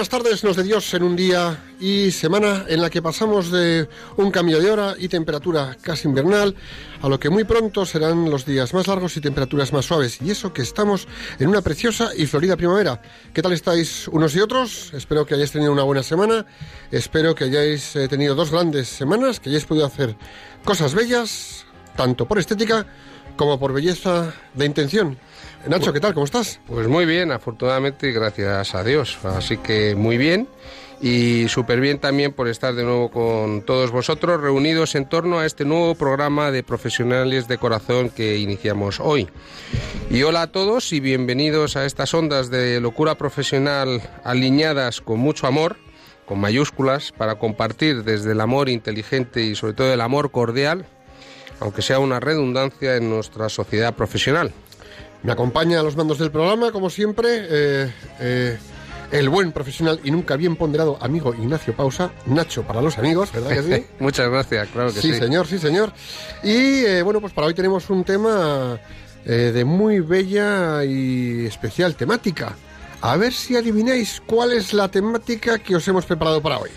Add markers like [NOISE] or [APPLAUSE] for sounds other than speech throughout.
buenas tardes, nos de Dios en un día y semana en la que pasamos de un cambio de hora y temperatura casi invernal a lo que muy pronto serán los días más largos y temperaturas más suaves. Y eso que estamos en una preciosa y florida primavera. ¿Qué tal estáis unos y otros? Espero que hayáis tenido una buena semana. Espero que hayáis eh, tenido dos grandes semanas, que hayáis podido hacer cosas bellas, tanto por estética como por belleza de intención. Nacho, ¿qué tal? ¿Cómo estás? Pues muy bien, afortunadamente, gracias a Dios. Así que muy bien. Y súper bien también por estar de nuevo con todos vosotros reunidos en torno a este nuevo programa de profesionales de corazón que iniciamos hoy. Y hola a todos y bienvenidos a estas ondas de locura profesional alineadas con mucho amor, con mayúsculas, para compartir desde el amor inteligente y sobre todo el amor cordial, aunque sea una redundancia en nuestra sociedad profesional. Me acompaña a los mandos del programa, como siempre, eh, eh, el buen profesional y nunca bien ponderado amigo Ignacio Pausa, Nacho para los amigos, ¿verdad que sí? [LAUGHS] Muchas gracias, claro que sí. sí, señor, sí, señor. Y eh, bueno, pues para hoy tenemos un tema de muy bella y especial temática. A ver si adivináis cuál es la temática que os hemos preparado para hoy.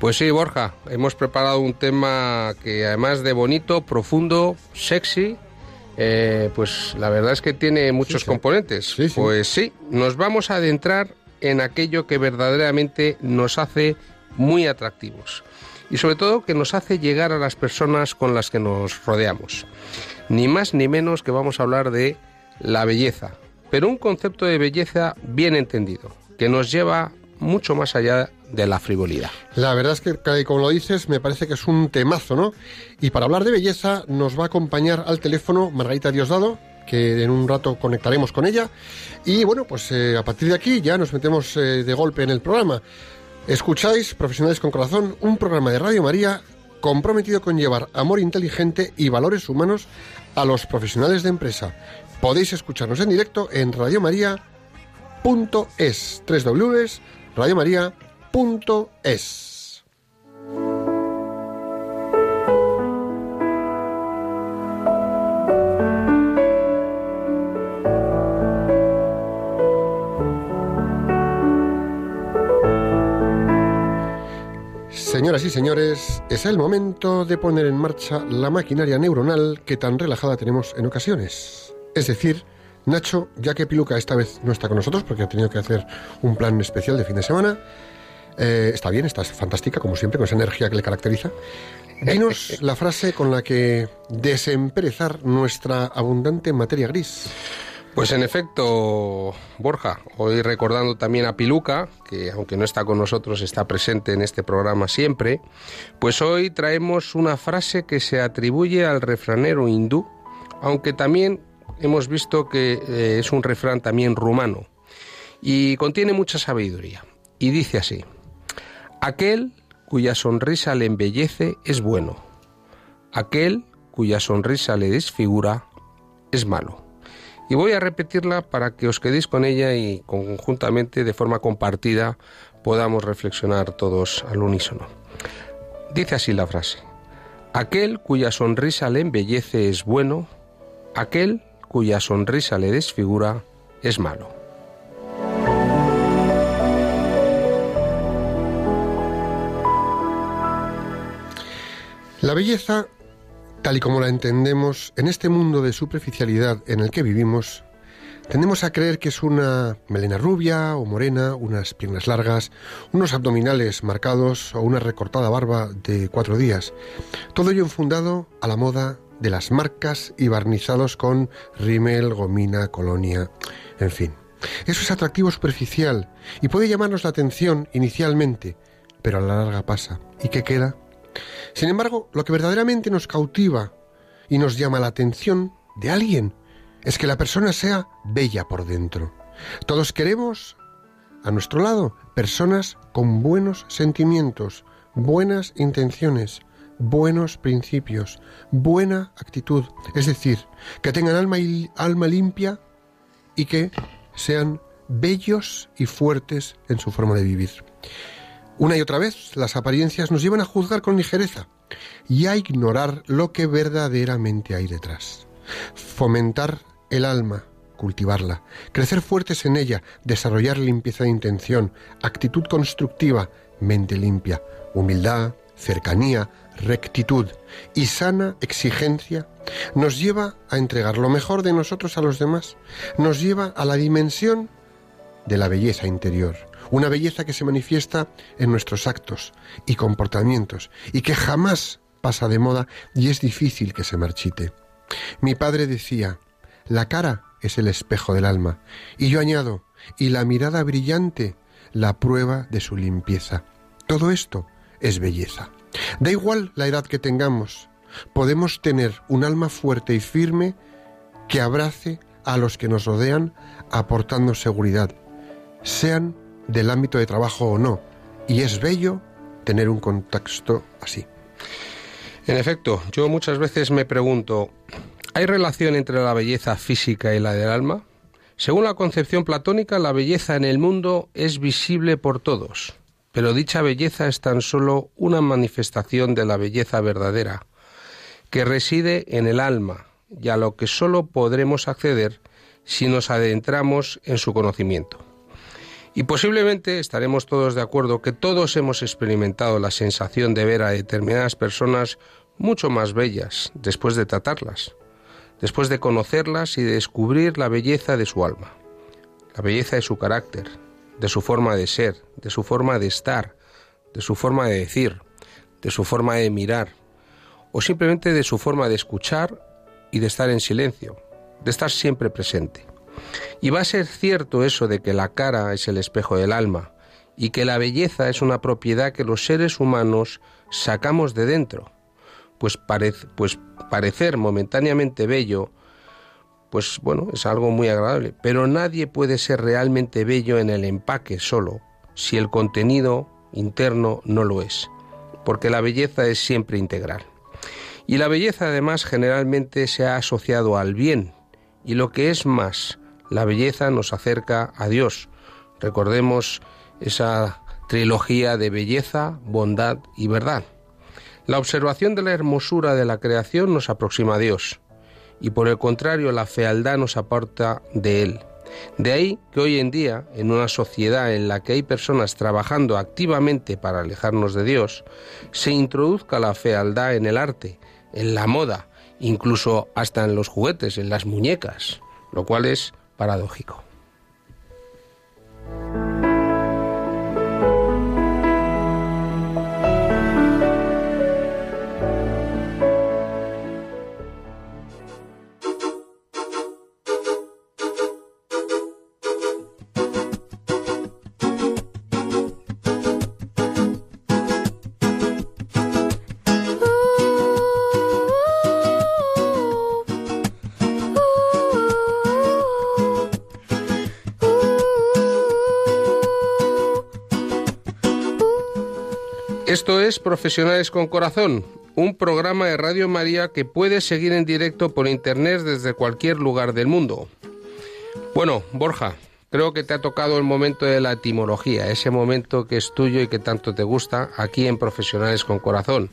Pues sí, Borja, hemos preparado un tema que además de bonito, profundo, sexy, eh, pues la verdad es que tiene muchos sí. componentes. Sí. Pues sí, nos vamos a adentrar en aquello que verdaderamente nos hace muy atractivos y sobre todo que nos hace llegar a las personas con las que nos rodeamos. Ni más ni menos que vamos a hablar de la belleza, pero un concepto de belleza bien entendido, que nos lleva mucho más allá de la frivolidad. La verdad es que, como lo dices, me parece que es un temazo, ¿no? Y para hablar de belleza nos va a acompañar al teléfono Margarita Diosdado, que en un rato conectaremos con ella. Y bueno, pues eh, a partir de aquí ya nos metemos eh, de golpe en el programa. Escucháis Profesionales con Corazón, un programa de Radio María comprometido con llevar amor inteligente y valores humanos a los profesionales de empresa. Podéis escucharnos en directo en radiomaria.es, www.radiomaria.es. Señoras y señores, es el momento de poner en marcha la maquinaria neuronal que tan relajada tenemos en ocasiones. Es decir, Nacho, ya que Piluca esta vez no está con nosotros porque ha tenido que hacer un plan especial de fin de semana, eh, está bien, está fantástica, como siempre, con esa energía que le caracteriza. Dinos la frase con la que desemperezar nuestra abundante materia gris. Pues en efecto, Borja, hoy recordando también a Piluca, que aunque no está con nosotros, está presente en este programa siempre, pues hoy traemos una frase que se atribuye al refranero hindú, aunque también hemos visto que eh, es un refrán también rumano, y contiene mucha sabiduría. Y dice así, aquel cuya sonrisa le embellece es bueno, aquel cuya sonrisa le desfigura es malo. Y voy a repetirla para que os quedéis con ella y conjuntamente, de forma compartida, podamos reflexionar todos al unísono. Dice así la frase. Aquel cuya sonrisa le embellece es bueno, aquel cuya sonrisa le desfigura es malo. La belleza tal y como la entendemos, en este mundo de superficialidad en el que vivimos, tendemos a creer que es una melena rubia o morena, unas piernas largas, unos abdominales marcados o una recortada barba de cuatro días. Todo ello enfundado a la moda de las marcas y barnizados con rímel, gomina, colonia, en fin. Eso es atractivo superficial y puede llamarnos la atención inicialmente, pero a la larga pasa. ¿Y qué queda? Sin embargo, lo que verdaderamente nos cautiva y nos llama la atención de alguien es que la persona sea bella por dentro. Todos queremos, a nuestro lado, personas con buenos sentimientos, buenas intenciones, buenos principios, buena actitud, es decir, que tengan alma, y, alma limpia y que sean bellos y fuertes en su forma de vivir. Una y otra vez las apariencias nos llevan a juzgar con ligereza y a ignorar lo que verdaderamente hay detrás. Fomentar el alma, cultivarla, crecer fuertes en ella, desarrollar limpieza de intención, actitud constructiva, mente limpia, humildad, cercanía, rectitud y sana exigencia nos lleva a entregar lo mejor de nosotros a los demás, nos lleva a la dimensión de la belleza interior, una belleza que se manifiesta en nuestros actos y comportamientos y que jamás pasa de moda y es difícil que se marchite. Mi padre decía, la cara es el espejo del alma y yo añado, y la mirada brillante, la prueba de su limpieza. Todo esto es belleza. Da igual la edad que tengamos, podemos tener un alma fuerte y firme que abrace a los que nos rodean aportando seguridad, sean del ámbito de trabajo o no. Y es bello tener un contexto así. En efecto, yo muchas veces me pregunto, ¿hay relación entre la belleza física y la del alma? Según la concepción platónica, la belleza en el mundo es visible por todos, pero dicha belleza es tan solo una manifestación de la belleza verdadera, que reside en el alma y a lo que solo podremos acceder si nos adentramos en su conocimiento. Y posiblemente estaremos todos de acuerdo que todos hemos experimentado la sensación de ver a determinadas personas mucho más bellas después de tratarlas, después de conocerlas y de descubrir la belleza de su alma, la belleza de su carácter, de su forma de ser, de su forma de estar, de su forma de decir, de su forma de mirar, o simplemente de su forma de escuchar y de estar en silencio, de estar siempre presente. Y va a ser cierto eso de que la cara es el espejo del alma y que la belleza es una propiedad que los seres humanos sacamos de dentro. Pues, pues parecer momentáneamente bello, pues bueno, es algo muy agradable, pero nadie puede ser realmente bello en el empaque solo, si el contenido interno no lo es, porque la belleza es siempre integral. Y la belleza además generalmente se ha asociado al bien, y lo que es más, la belleza nos acerca a Dios. Recordemos esa trilogía de belleza, bondad y verdad. La observación de la hermosura de la creación nos aproxima a Dios y por el contrario la fealdad nos aparta de Él. De ahí que hoy en día, en una sociedad en la que hay personas trabajando activamente para alejarnos de Dios, se introduzca la fealdad en el arte, en la moda, incluso hasta en los juguetes, en las muñecas, lo cual es paradójico. Profesionales con Corazón, un programa de Radio María que puedes seguir en directo por internet desde cualquier lugar del mundo. Bueno, Borja, creo que te ha tocado el momento de la etimología, ese momento que es tuyo y que tanto te gusta aquí en Profesionales con Corazón.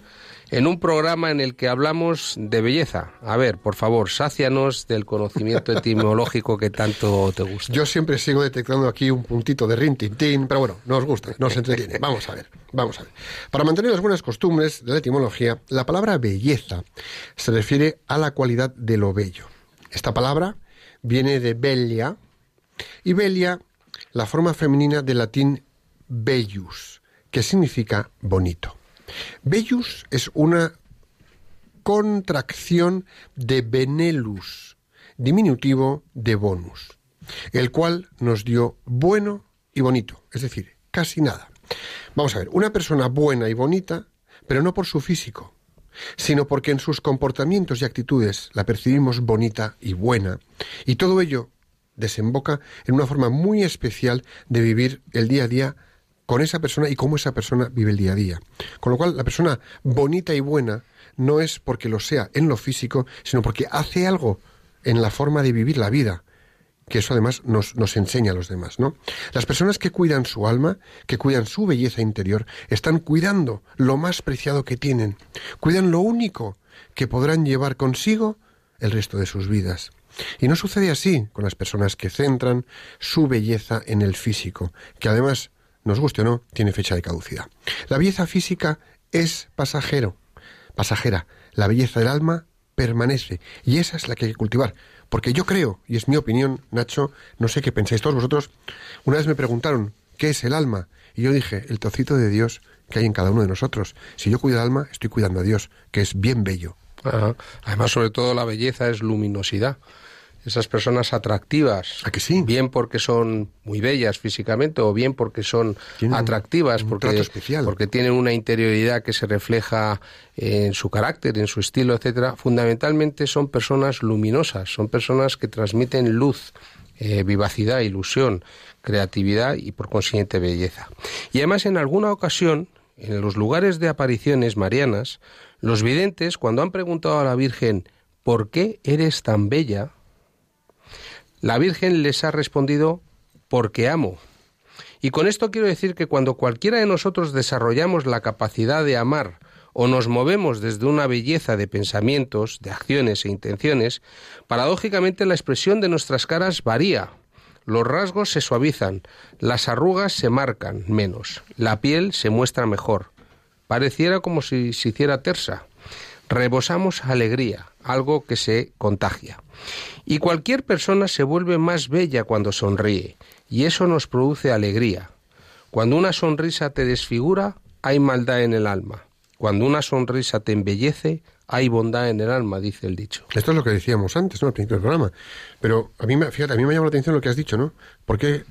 En un programa en el que hablamos de belleza. A ver, por favor, sácianos del conocimiento etimológico que tanto te gusta. Yo siempre sigo detectando aquí un puntito de rintintín, pero bueno, nos gusta, nos entretiene. Vamos a ver, vamos a ver. Para mantener las buenas costumbres de la etimología, la palabra belleza se refiere a la cualidad de lo bello. Esta palabra viene de bella y bella, la forma femenina del latín bellus, que significa bonito. Bellus es una contracción de benelus, diminutivo de bonus, el cual nos dio bueno y bonito, es decir, casi nada. Vamos a ver, una persona buena y bonita, pero no por su físico, sino porque en sus comportamientos y actitudes la percibimos bonita y buena, y todo ello desemboca en una forma muy especial de vivir el día a día con esa persona y cómo esa persona vive el día a día. Con lo cual, la persona bonita y buena no es porque lo sea en lo físico, sino porque hace algo en la forma de vivir la vida, que eso además nos, nos, enseña a los demás, ¿no? Las personas que cuidan su alma, que cuidan su belleza interior, están cuidando lo más preciado que tienen, cuidan lo único que podrán llevar consigo el resto de sus vidas. Y no sucede así con las personas que centran su belleza en el físico, que además nos guste o no, tiene fecha de caducidad. La belleza física es pasajero, pasajera. La belleza del alma permanece y esa es la que hay que cultivar. Porque yo creo, y es mi opinión, Nacho, no sé qué pensáis todos vosotros, una vez me preguntaron, ¿qué es el alma? Y yo dije, el trocito de Dios que hay en cada uno de nosotros. Si yo cuido el alma, estoy cuidando a Dios, que es bien bello. Además, sobre todo, la belleza es luminosidad esas personas atractivas, ¿A que sí? bien porque son muy bellas físicamente o bien porque son atractivas, porque, porque tienen una interioridad que se refleja en su carácter, en su estilo, etcétera. Fundamentalmente son personas luminosas, son personas que transmiten luz, eh, vivacidad, ilusión, creatividad y por consiguiente belleza. Y además en alguna ocasión, en los lugares de apariciones marianas, los videntes, cuando han preguntado a la Virgen ¿por qué eres tan bella? La Virgen les ha respondido porque amo. Y con esto quiero decir que cuando cualquiera de nosotros desarrollamos la capacidad de amar o nos movemos desde una belleza de pensamientos, de acciones e intenciones, paradójicamente la expresión de nuestras caras varía. Los rasgos se suavizan, las arrugas se marcan menos, la piel se muestra mejor. Pareciera como si se hiciera tersa. Rebosamos alegría, algo que se contagia. Y cualquier persona se vuelve más bella cuando sonríe, y eso nos produce alegría. Cuando una sonrisa te desfigura, hay maldad en el alma. Cuando una sonrisa te embellece, hay bondad en el alma, dice el dicho. Esto es lo que decíamos antes, ¿no? Al principio del programa. Pero a mí, me, fíjate, a mí me llama la atención lo que has dicho, ¿no? ¿Por qué,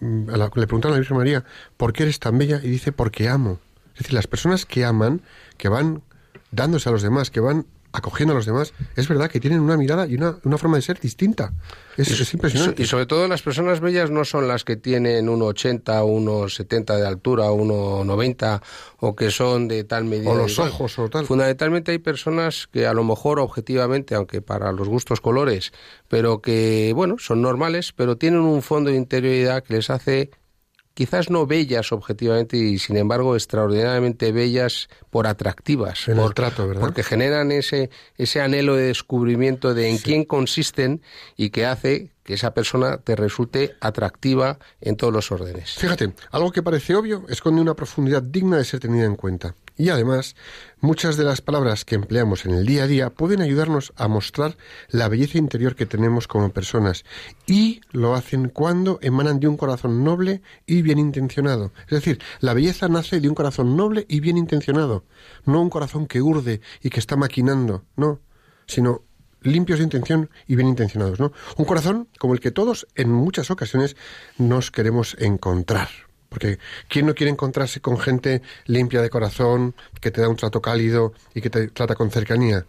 mm, le preguntaron a la Virgen María, ¿por qué eres tan bella? Y dice, porque amo. Es decir, las personas que aman, que van dándose a los demás, que van acogiendo a los demás, es verdad que tienen una mirada y una, una forma de ser distinta. Es, es, impresionante. Y sobre todo las personas bellas no son las que tienen 1,80, 1,70 de altura, 1,90 o que son de tal medida. O los ojos o tal. Fundamentalmente hay personas que a lo mejor objetivamente, aunque para los gustos colores, pero que, bueno, son normales, pero tienen un fondo de interioridad que les hace quizás no bellas objetivamente y sin embargo extraordinariamente bellas por atractivas. En el trato, ¿verdad? Porque generan ese, ese anhelo de descubrimiento de en quién consisten y que hace que esa persona te resulte atractiva en todos los órdenes. Fíjate, algo que parece obvio esconde una profundidad digna de ser tenida en cuenta. Y además, muchas de las palabras que empleamos en el día a día pueden ayudarnos a mostrar la belleza interior que tenemos como personas. Y lo hacen cuando emanan de un corazón noble y bien intencionado. Es decir, la belleza nace de un corazón noble y bien intencionado. No un corazón que urde y que está maquinando, no, sino limpios de intención y bien intencionados, ¿no? Un corazón como el que todos en muchas ocasiones nos queremos encontrar. Porque ¿quién no quiere encontrarse con gente limpia de corazón, que te da un trato cálido y que te trata con cercanía?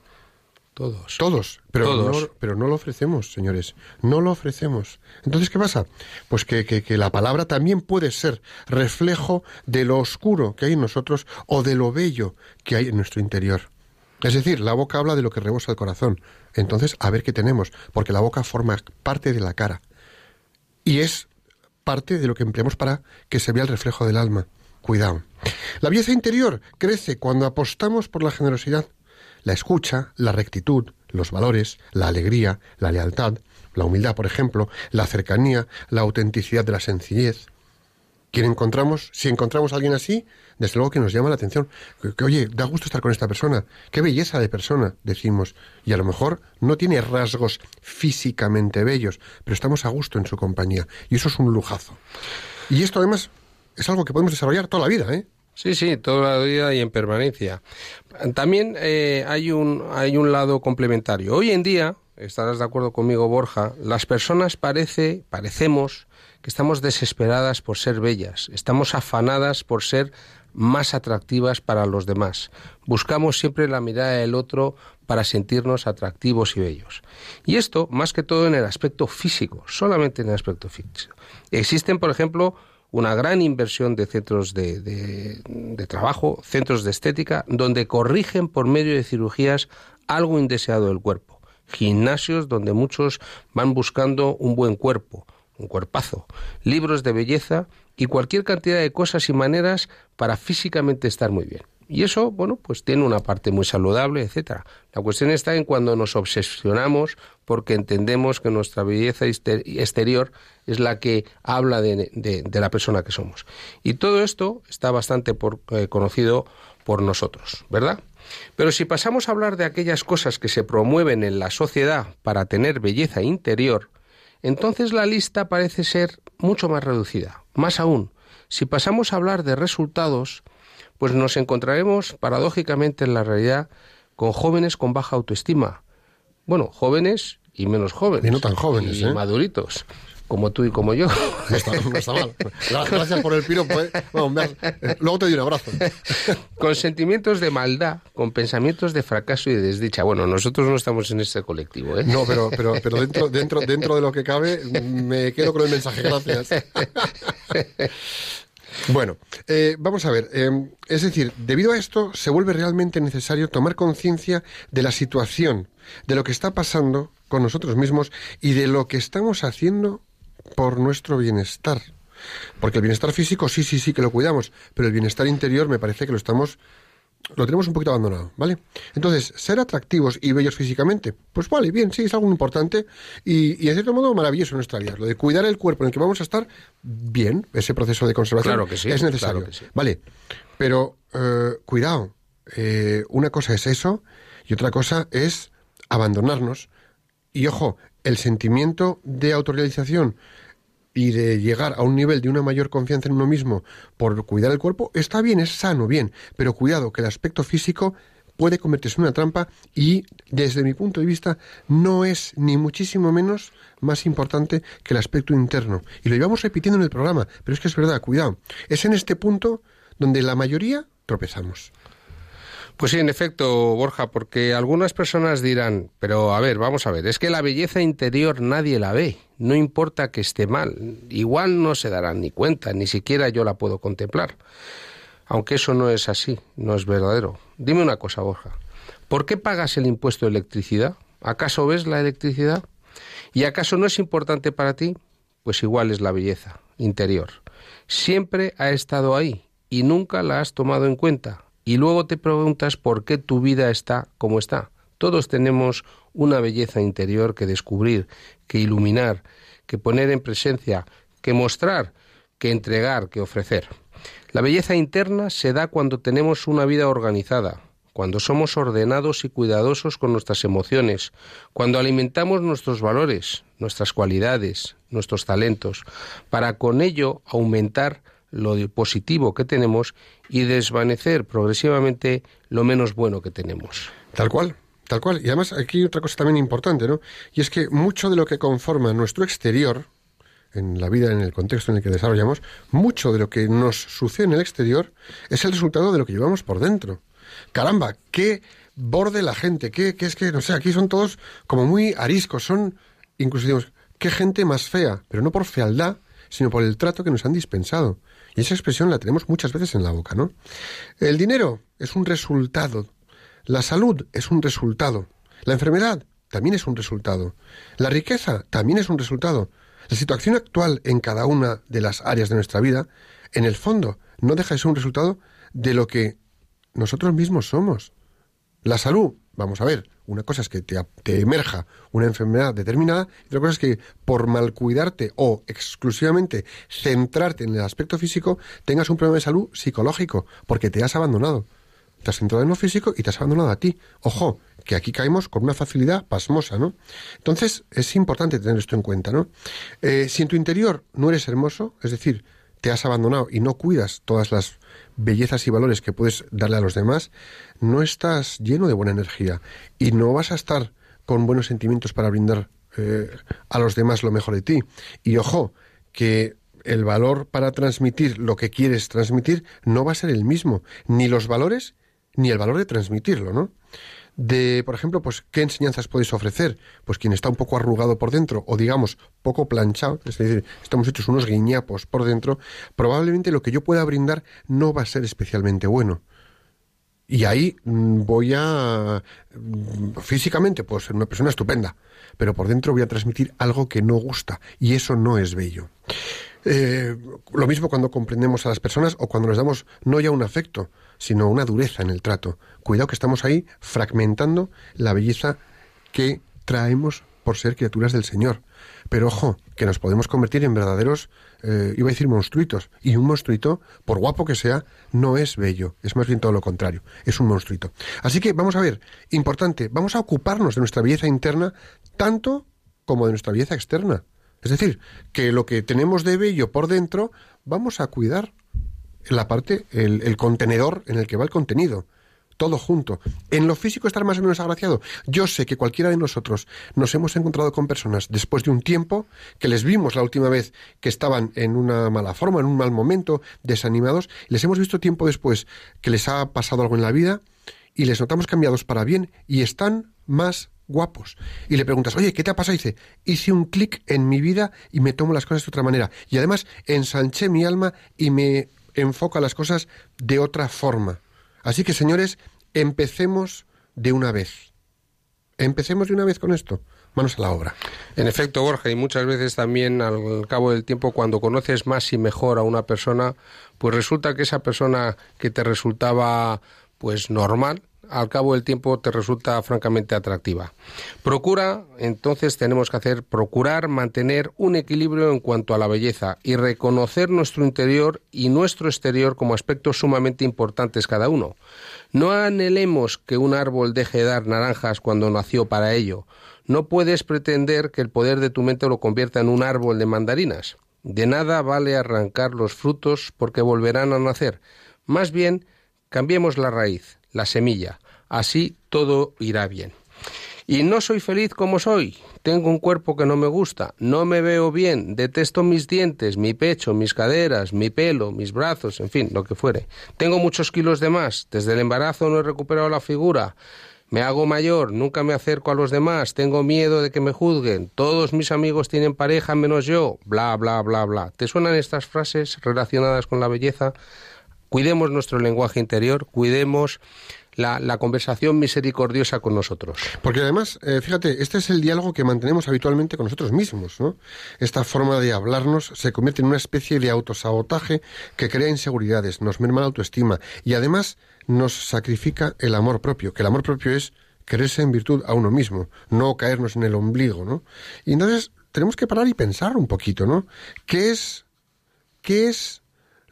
Todos. Todos. Pero, No, pero no lo ofrecemos, señores. No lo ofrecemos. Entonces, ¿qué pasa? Pues que, que, que, la palabra también puede ser reflejo de lo oscuro que hay en nosotros o de lo bello que hay en nuestro interior. Es decir, la boca habla de lo que rebosa el corazón. Entonces, a ver qué tenemos, porque la boca forma parte de la cara. Y es parte de lo que empleamos para que se vea el reflejo del alma. cuidado. La belleza interior crece cuando apostamos por la generosidad, la escucha, la rectitud, los valores, la alegría, la lealtad, la humildad, por ejemplo, la cercanía, la autenticidad de la sencillez. ¿Quién encontramos? Si encontramos a alguien así, desde luego que nos llama la atención. Que, oye, da gusto estar con esta persona. Qué belleza de persona, decimos. Y a lo mejor no tiene rasgos físicamente bellos, pero estamos a gusto en su compañía. Y eso es un lujazo. Y esto además es algo que podemos desarrollar toda la vida, ¿eh? Sí, sí, toda la vida y en permanencia. También eh, hay, un, hay un lado complementario. Hoy en día, estarás de acuerdo conmigo, Borja, las personas parece, parecemos que estamos desesperadas por ser bellas, estamos afanadas por ser más atractivas para los demás. Buscamos siempre la mirada del otro para sentirnos atractivos y bellos. Y esto, más que todo en el aspecto físico, solamente en el aspecto físico. Existen, por ejemplo, una gran inversión de centros de, trabajo, centros de estética, donde corrigen por medio de cirugías algo indeseado del cuerpo. Gimnasios donde muchos van buscando un buen cuerpo, un cuerpazo, libros de belleza y cualquier cantidad de cosas y maneras para físicamente estar muy bien. Y eso, bueno, pues tiene una parte muy saludable, etcétera. La cuestión está en cuando nos obsesionamos porque entendemos que nuestra belleza exterior es la que habla de, la persona que somos. Y todo esto está bastante eh, conocido por nosotros, ¿verdad? Pero si pasamos a hablar de aquellas cosas que se promueven en la sociedad para tener belleza interior, entonces la lista parece ser mucho más reducida. Más aún, si pasamos a hablar de resultados, pues nos encontraremos paradójicamente en la realidad con jóvenes con baja autoestima. Bueno, jóvenes y menos jóvenes. Y no tan jóvenes, y ¿eh? maduritos. Como tú y como yo. [LAUGHS] No está, mal. [LAUGHS] Gracias por el piropo. ¿eh? eh luego te doy un abrazo. [LAUGHS] Con sentimientos de maldad, con pensamientos de fracaso y de desdicha. Bueno, nosotros no estamos en ese colectivo. ¿eh? No, pero, pero, pero dentro, dentro, dentro de lo que cabe, me quedo con el mensaje. Gracias. Bueno, eh, vamos a ver. Eh, es decir, debido a esto, se vuelve realmente necesario tomar conciencia de la situación, de lo que está pasando con nosotros mismos y de lo que estamos haciendo por nuestro bienestar. Porque el bienestar físico sí, sí, sí que lo cuidamos, pero el bienestar interior me parece que lo estamos lo tenemos un poquito abandonado, ¿vale? Entonces, ser atractivos y bellos físicamente, pues vale, bien, sí, es algo importante y, en cierto modo maravilloso en nuestra vida. Lo de cuidar el cuerpo en el que vamos a estar, bien, ese proceso de conservación claro que sí, es necesario. Vale, pero eh, cuidado, eh, una cosa es eso y otra cosa es abandonarnos. Y ojo, el sentimiento de autorrealización y de llegar a un nivel de una mayor confianza en uno mismo por cuidar el cuerpo, está bien, es sano, bien, pero cuidado que el aspecto físico puede convertirse en una trampa y desde mi punto de vista no es ni muchísimo menos más importante que el aspecto interno. Y lo llevamos repitiendo en el programa, pero es que es verdad, cuidado. Es en este punto donde la mayoría tropezamos. Pues sí, en efecto, Borja, porque algunas personas dirán, pero a ver, vamos a ver, es que la belleza interior nadie la ve, no importa que esté mal, igual no se darán ni cuenta, ni siquiera yo la puedo contemplar. Aunque eso no es así, no es verdadero. Dime una cosa, Borja, ¿por qué pagas el impuesto de electricidad? ¿Acaso ves la electricidad? ¿Y acaso no es importante para ti? Pues igual es la belleza interior. Siempre ha estado ahí y nunca la has tomado en cuenta y luego te preguntas por qué tu vida está como está. Todos tenemos una belleza interior que descubrir, que iluminar, que poner en presencia, que mostrar, que entregar, que ofrecer. La belleza interna se da cuando tenemos una vida organizada, cuando somos ordenados y cuidadosos con nuestras emociones, cuando alimentamos nuestros valores, nuestras cualidades, nuestros talentos, para con ello aumentar lo positivo que tenemos y desvanecer progresivamente lo menos bueno que tenemos. Tal cual, tal cual. Y además aquí hay otra cosa también importante, ¿no? Y es que mucho de lo que conforma nuestro exterior, en la vida, en el contexto en el que desarrollamos, mucho de lo que nos sucede en el exterior es el resultado de lo que llevamos por dentro. Caramba, qué borde la gente, qué, qué es que, no sé, aquí son todos como muy ariscos, son, incluso qué gente más fea, pero no por fealdad, sino por el trato que nos han dispensado. Y esa expresión la tenemos muchas veces en la boca, ¿no? El dinero es un resultado. La salud es un resultado. La enfermedad también es un resultado. La riqueza también es un resultado. La situación actual en cada una de las áreas de nuestra vida, en el fondo, no deja de ser un resultado de lo que nosotros mismos somos. La salud, vamos a ver, una cosa es que te, te, emerja una enfermedad determinada y otra cosa es que por mal cuidarte o exclusivamente centrarte en el aspecto físico tengas un problema de salud psicológico porque te has abandonado. Te has centrado en lo físico y te has abandonado a ti. Ojo, que aquí caemos con una facilidad pasmosa, ¿no? Entonces es importante tener esto en cuenta, ¿no? Eh, si en tu interior no eres hermoso, es decir, te has abandonado y no cuidas todas las bellezas y valores que puedes darle a los demás, no estás lleno de buena energía y no vas a estar con buenos sentimientos para brindar eh, a los demás lo mejor de ti. Y ojo, que el valor para transmitir lo que quieres transmitir no va a ser el mismo, ni los valores ni el valor de transmitirlo, ¿no? De, por ejemplo, pues qué enseñanzas podéis ofrecer, pues quien está un poco arrugado por dentro o digamos poco planchado, es decir, estamos hechos unos guiñapos por dentro, probablemente lo que yo pueda brindar no va a ser especialmente bueno. Y ahí mm, voy a mm, físicamente pues ser una persona estupenda, pero por dentro voy a transmitir algo que no gusta y eso no es bello. Eh, lo mismo cuando comprendemos a las personas o cuando nos damos no ya un afecto, sino una dureza en el trato. Cuidado que estamos ahí fragmentando la belleza que traemos por ser criaturas del Señor. Pero ojo, que nos podemos convertir en verdaderos, eh, iba a decir monstruitos. Y un monstruito, por guapo que sea, no es bello. Es más bien todo lo contrario. Es un monstruito. Así que vamos a ver, importante, vamos a ocuparnos de nuestra belleza interna tanto como de nuestra belleza externa. Es decir, que lo que tenemos de bello por dentro, vamos a cuidar la parte, el, contenedor en el que va el contenido todo junto. En lo físico estar más o menos agraciado. Yo sé que cualquiera de nosotros nos hemos encontrado con personas después de un tiempo que les vimos la última vez que estaban en una mala forma, en un mal momento, desanimados, les hemos visto tiempo después que les ha pasado algo en la vida y les notamos cambiados para bien y están más guapos. Y le preguntas, oye, ¿qué te ha pasado? Dice, hice un clic en mi vida y me tomo las cosas de otra manera. Y además ensanché mi alma y me enfoca las cosas de otra forma. Así que, señores, empecemos de una vez. Empecemos de una vez con esto. Manos a la obra. En efecto, Borja, y muchas veces también al cabo del tiempo, cuando conoces más y mejor a una persona, pues resulta que esa persona que te resultaba pues normal, al cabo del tiempo te resulta francamente atractiva. Procura, entonces tenemos que hacer, procurar mantener un equilibrio en cuanto a la belleza y reconocer nuestro interior y nuestro exterior como aspectos sumamente importantes cada uno. No anhelemos que un árbol deje de dar naranjas cuando nació para ello. No puedes pretender que el poder de tu mente lo convierta en un árbol de mandarinas. De nada vale arrancar los frutos porque volverán a nacer. Más bien, cambiemos la raíz, la semilla. Así todo irá bien. Y no soy feliz como soy. Tengo un cuerpo que no me gusta, no me veo bien, detesto mis dientes, mi pecho, mis caderas, mi pelo, mis brazos, en fin, lo que fuere. Tengo muchos kilos de más, desde el embarazo no he recuperado la figura. Me hago mayor, nunca me acerco a los demás, tengo miedo de que me juzguen, todos mis amigos tienen pareja menos yo, bla, bla, bla, bla. ¿Te suenan estas frases relacionadas con la belleza? Cuidemos nuestro lenguaje interior, cuidemos la, conversación misericordiosa con nosotros. Porque además, eh, fíjate, este es el diálogo que mantenemos habitualmente con nosotros mismos, ¿no? Esta forma de hablarnos se convierte en una especie de autosabotaje que crea inseguridades, nos merma la autoestima y además nos sacrifica el amor propio, que el amor propio es quererse en virtud a uno mismo, no caernos en el ombligo, ¿no? Y entonces tenemos que parar y pensar un poquito, ¿no? ¿Qué es, qué es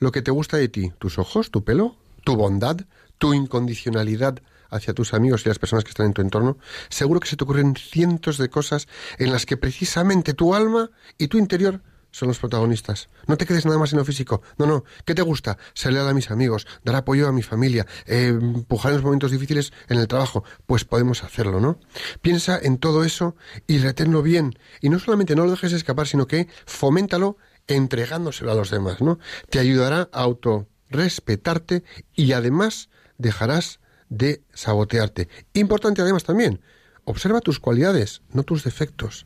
lo que te gusta de ti? ¿Tus ojos, tu pelo, tu bondad, tu incondicionalidad hacia tus amigos y las personas que están en tu entorno, seguro que se te ocurren cientos de cosas en las que precisamente tu alma y tu interior son los protagonistas. No te quedes nada más en lo físico. No, no. ¿Qué te gusta? Salir a mis amigos, dar apoyo a mi familia, empujar en los momentos difíciles en el trabajo. Pues podemos hacerlo, ¿no? Piensa en todo eso y reténlo bien. Y no solamente no lo dejes escapar, sino que foméntalo entregándoselo a los demás, ¿no? Te ayudará a autorrespetarte y además dejarás de sabotearte. Importante además también, observa tus cualidades, no tus defectos.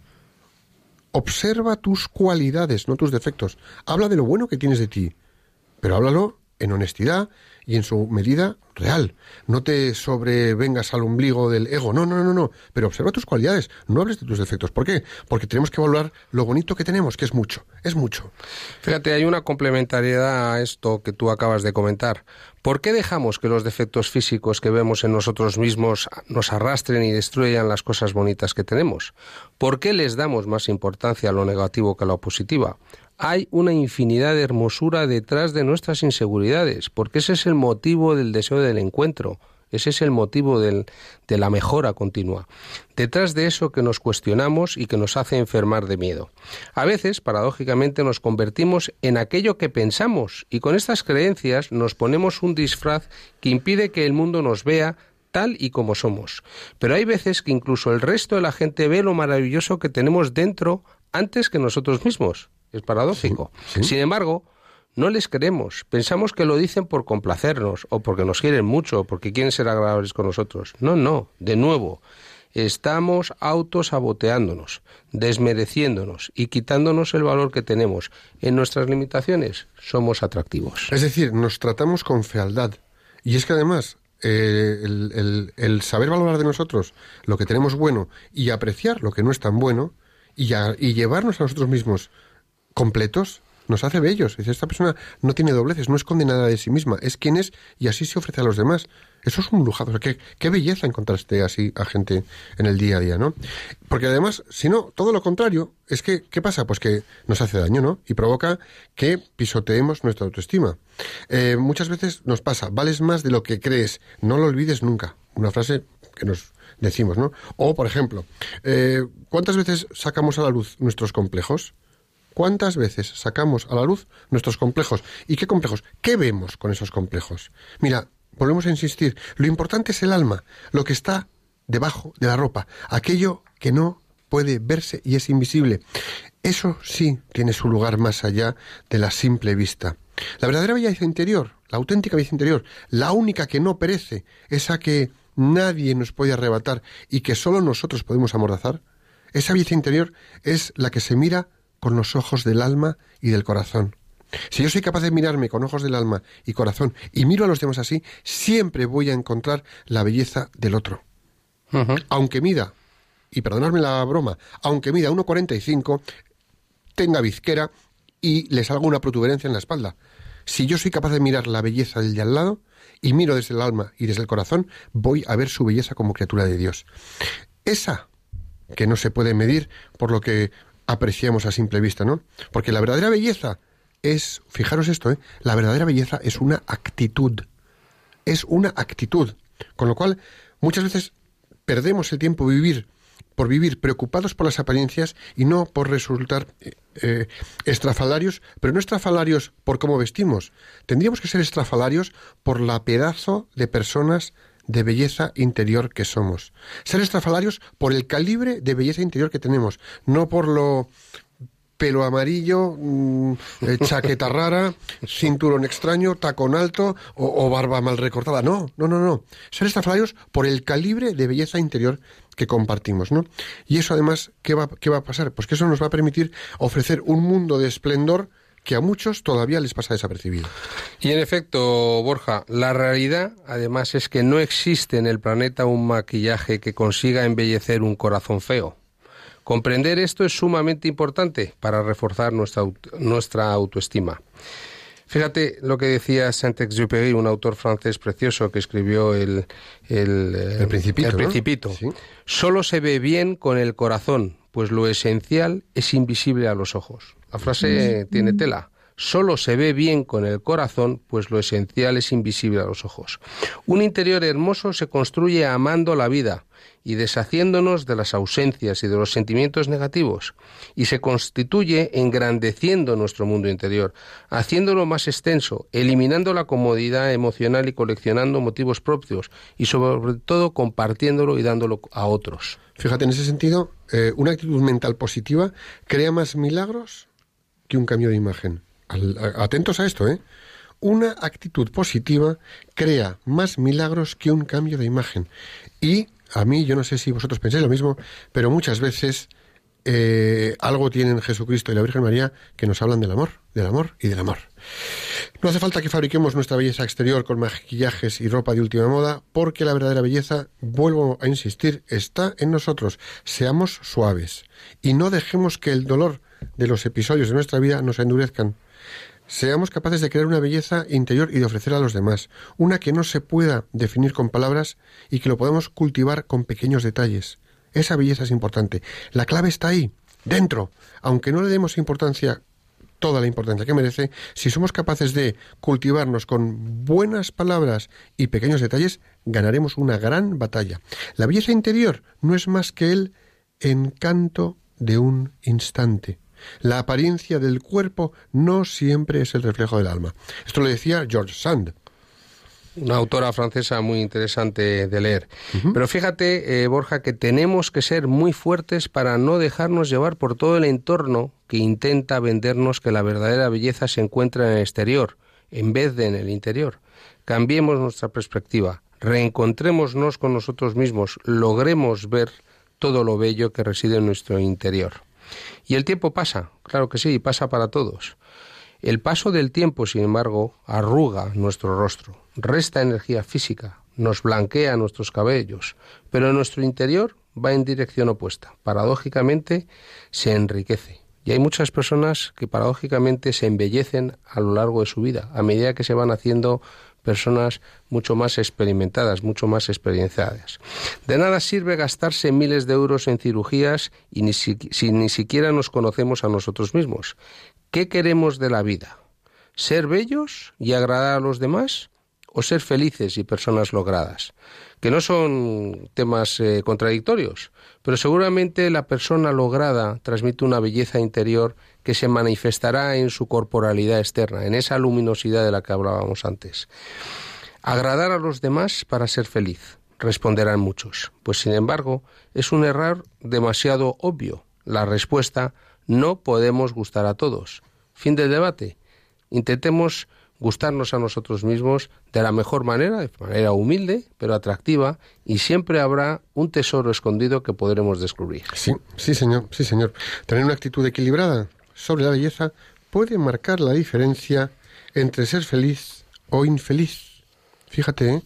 Observa tus cualidades, no tus defectos. Habla de lo bueno que tienes de ti, pero háblalo en honestidad y en su medida real. No te sobrevengas al ombligo del ego, no, no, no, no, pero observa tus cualidades, no hables de tus defectos. ¿Por qué? Porque tenemos que valorar lo bonito que tenemos, que es mucho, es mucho. Fíjate, hay una complementariedad a esto que tú acabas de comentar. ¿Por qué dejamos que los defectos físicos que vemos en nosotros mismos nos arrastren y destruyan las cosas bonitas que tenemos? ¿Por qué les damos más importancia a lo negativo que a lo positivo? Hay una infinidad de hermosura detrás de nuestras inseguridades, porque ese es el motivo del deseo del encuentro, ese es el motivo de la mejora continua. Detrás de eso que nos cuestionamos y que nos hace enfermar de miedo. A veces, paradójicamente, nos convertimos en aquello que pensamos y con estas creencias nos ponemos un disfraz que impide que el mundo nos vea tal y como somos. Pero hay veces que incluso el resto de la gente ve lo maravilloso que tenemos dentro antes que nosotros mismos. Es paradójico. Sin embargo, no les creemos. Pensamos que lo dicen por complacernos, o porque nos quieren mucho, o porque quieren ser agradables con nosotros. No, no. De nuevo, estamos autosaboteándonos, desmereciéndonos y quitándonos el valor que tenemos. En nuestras limitaciones somos atractivos. Es decir, nos tratamos con fealdad. Y es que además, eh, el, saber valorar de nosotros lo que tenemos bueno y apreciar lo que no es tan bueno y, y llevarnos a nosotros mismos completos nos hace bellos. Dice, esta persona no tiene dobleces, no esconde nada de sí misma, es quien es y así se ofrece a los demás. Eso es un lujazo. qué, qué belleza encontraste así a gente en el día a día, ¿no? Porque además, si no, todo lo contrario, es que, ¿qué pasa? Pues que nos hace daño, ¿no? Y provoca que pisoteemos nuestra autoestima. Eh, muchas veces nos pasa, vales más de lo que crees, no lo olvides nunca. Una frase que nos decimos, ¿no? O, por ejemplo, eh, ¿cuántas veces sacamos a la luz nuestros complejos? ¿Cuántas veces sacamos a la luz nuestros complejos? ¿Y qué complejos? ¿Qué vemos con esos complejos? Mira, volvemos a insistir, lo importante es el alma, lo que está debajo de la ropa, aquello que no puede verse y es invisible. Eso sí tiene su lugar más allá de la simple vista. La verdadera belleza interior, la auténtica belleza interior, la única que no perece, esa que nadie nos puede arrebatar y que solo nosotros podemos amordazar, esa belleza interior es la que se mira con los ojos del alma y del corazón. Si yo soy capaz de mirarme con ojos del alma y corazón y miro a los demás así, siempre voy a encontrar la belleza del otro. Aunque mida, y perdonadme la broma, aunque mida 1,45, tenga bizquera y le salga una protuberancia en la espalda. Si yo soy capaz de mirar la belleza del de al lado y miro desde el alma y desde el corazón, voy a ver su belleza como criatura de Dios. Esa que no se puede medir por lo que apreciamos a simple vista, ¿no? Porque la verdadera belleza es, fijaros esto, ¿eh? la verdadera belleza es una actitud, es una actitud, con lo cual muchas veces perdemos el tiempo vivir por vivir preocupados por las apariencias y no por resultar eh, eh, estrafalarios, pero no estrafalarios por cómo vestimos. Tendríamos que ser estrafalarios por la pedazo de personas de belleza interior que somos. Ser estrafalarios por el calibre de belleza interior que tenemos, no por lo pelo amarillo, mm, eh, chaqueta rara, cinturón extraño, tacón alto o, barba mal recortada. No, no, no, no. Ser estrafalarios por el calibre de belleza interior que compartimos, ¿no? Y eso además, ¿qué va, ¿qué va a pasar? Pues que eso nos va a permitir ofrecer un mundo de esplendor que a muchos todavía les pasa desapercibido. Y en efecto, Borja, la realidad además es que no existe en el planeta un maquillaje que consiga embellecer un corazón feo. Comprender esto es sumamente importante para reforzar nuestra, nuestra autoestima. Fíjate lo que decía Saint-Exupéry, un autor francés precioso que escribió el, el, el Principito. El principito. Solo se ve bien con el corazón, pues lo esencial es invisible a los ojos. La frase tiene tela. Solo se ve bien con el corazón, pues lo esencial es invisible a los ojos. Un interior hermoso se construye amando la vida y deshaciéndonos de las ausencias y de los sentimientos negativos, y se constituye engrandeciendo nuestro mundo interior, haciéndolo más extenso, eliminando la comodidad emocional y coleccionando motivos propios, y sobre todo compartiéndolo y dándolo a otros. Fíjate, en ese sentido, eh, una actitud mental positiva crea más milagros que un cambio de imagen. atentos a esto, ¿eh? Una actitud positiva crea más milagros que un cambio de imagen. Y a mí, yo no sé si vosotros pensáis lo mismo, pero muchas veces eh, algo tienen Jesucristo y la Virgen María que nos hablan del amor, del amor y del amor. No hace falta que fabriquemos nuestra belleza exterior con maquillajes y ropa de última moda, porque la verdadera belleza, vuelvo a insistir, está en nosotros. Seamos suaves y no dejemos que el dolor de los episodios de nuestra vida nos endurezcan. Seamos capaces de crear una belleza interior y de ofrecer a los demás, una que no se pueda definir con palabras y que lo podamos cultivar con pequeños detalles. Esa belleza es importante. La clave está ahí, dentro. Aunque no le demos importancia toda la importancia que merece, si somos capaces de cultivarnos con buenas palabras y pequeños detalles, ganaremos una gran batalla. La belleza interior no es más que el encanto de un instante. La apariencia del cuerpo no siempre es el reflejo del alma. Esto lo decía George Sand. Una autora francesa muy interesante de leer. Pero fíjate, eh, Borja, que tenemos que ser muy fuertes para no dejarnos llevar por todo el entorno que intenta vendernos que la verdadera belleza se encuentra en el exterior, en vez de en el interior. Cambiemos nuestra perspectiva, reencontrémonos con nosotros mismos, logremos ver todo lo bello que reside en nuestro interior. Y el tiempo pasa, claro que sí, pasa para todos. El paso del tiempo, sin embargo, arruga nuestro rostro, resta energía física, nos blanquea nuestros cabellos, pero nuestro interior va en dirección opuesta. Paradójicamente, se enriquece. Y hay muchas personas que paradójicamente se embellecen a lo largo de su vida, a medida que se van haciendo personas mucho más experimentadas, mucho más experienciadas. De nada sirve gastarse miles de euros en cirugías y ni si, ni siquiera nos conocemos a nosotros mismos. ¿Qué queremos de la vida? ¿Ser bellos y agradar a los demás? ¿O ser felices y personas logradas? Que no son temas eh, contradictorios, pero seguramente la persona lograda transmite una belleza interior que se manifestará en su corporalidad externa, en esa luminosidad de la que hablábamos antes. Agradar a los demás para ser feliz, responderán muchos. Pues sin embargo, es un error demasiado obvio. La respuesta no podemos gustar a todos. Fin del debate. Intentemos gustarnos a nosotros mismos de la mejor manera, de manera humilde, pero atractiva, y siempre habrá un tesoro escondido que podremos descubrir. Sí, sí, señor, sí, señor. Tener una actitud equilibrada sobre la belleza puede marcar la diferencia entre ser feliz o infeliz. Fíjate, ¿eh?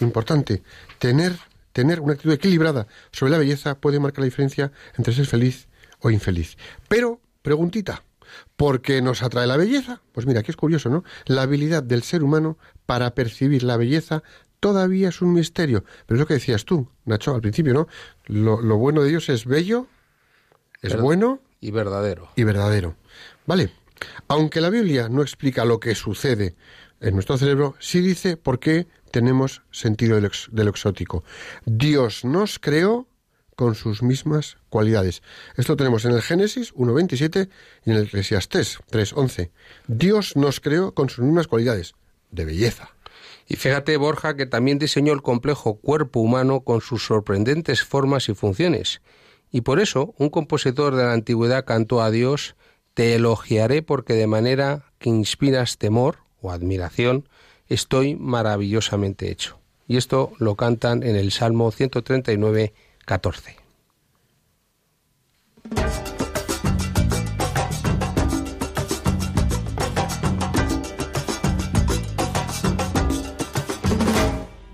importante, tener, tener una actitud equilibrada sobre la belleza puede marcar la diferencia entre ser feliz o infeliz. Pero, preguntita, ¿por qué nos atrae la belleza? Pues mira, aquí es curioso, ¿no? La habilidad del ser humano para percibir la belleza todavía es un misterio. Pero es lo que decías tú, Nacho, al principio, ¿no? Lo, lo bueno de Dios es bello, es bueno y verdadero. Y verdadero. Vale. Aunque la Biblia no explica lo que sucede en nuestro cerebro, sí dice por qué tenemos sentido de lo exótico. Dios nos creó con sus mismas cualidades. Esto tenemos en el Génesis 1.27 y en el Eclesiastés 3.11. Dios nos creó con sus mismas cualidades de belleza. Y fíjate, Borja, que también diseñó el complejo cuerpo humano con sus sorprendentes formas y funciones. Y por eso un compositor de la antigüedad cantó a Dios, Te elogiaré porque de manera que inspiras temor o admiración, estoy maravillosamente hecho. Y esto lo cantan en el Salmo 139, 14.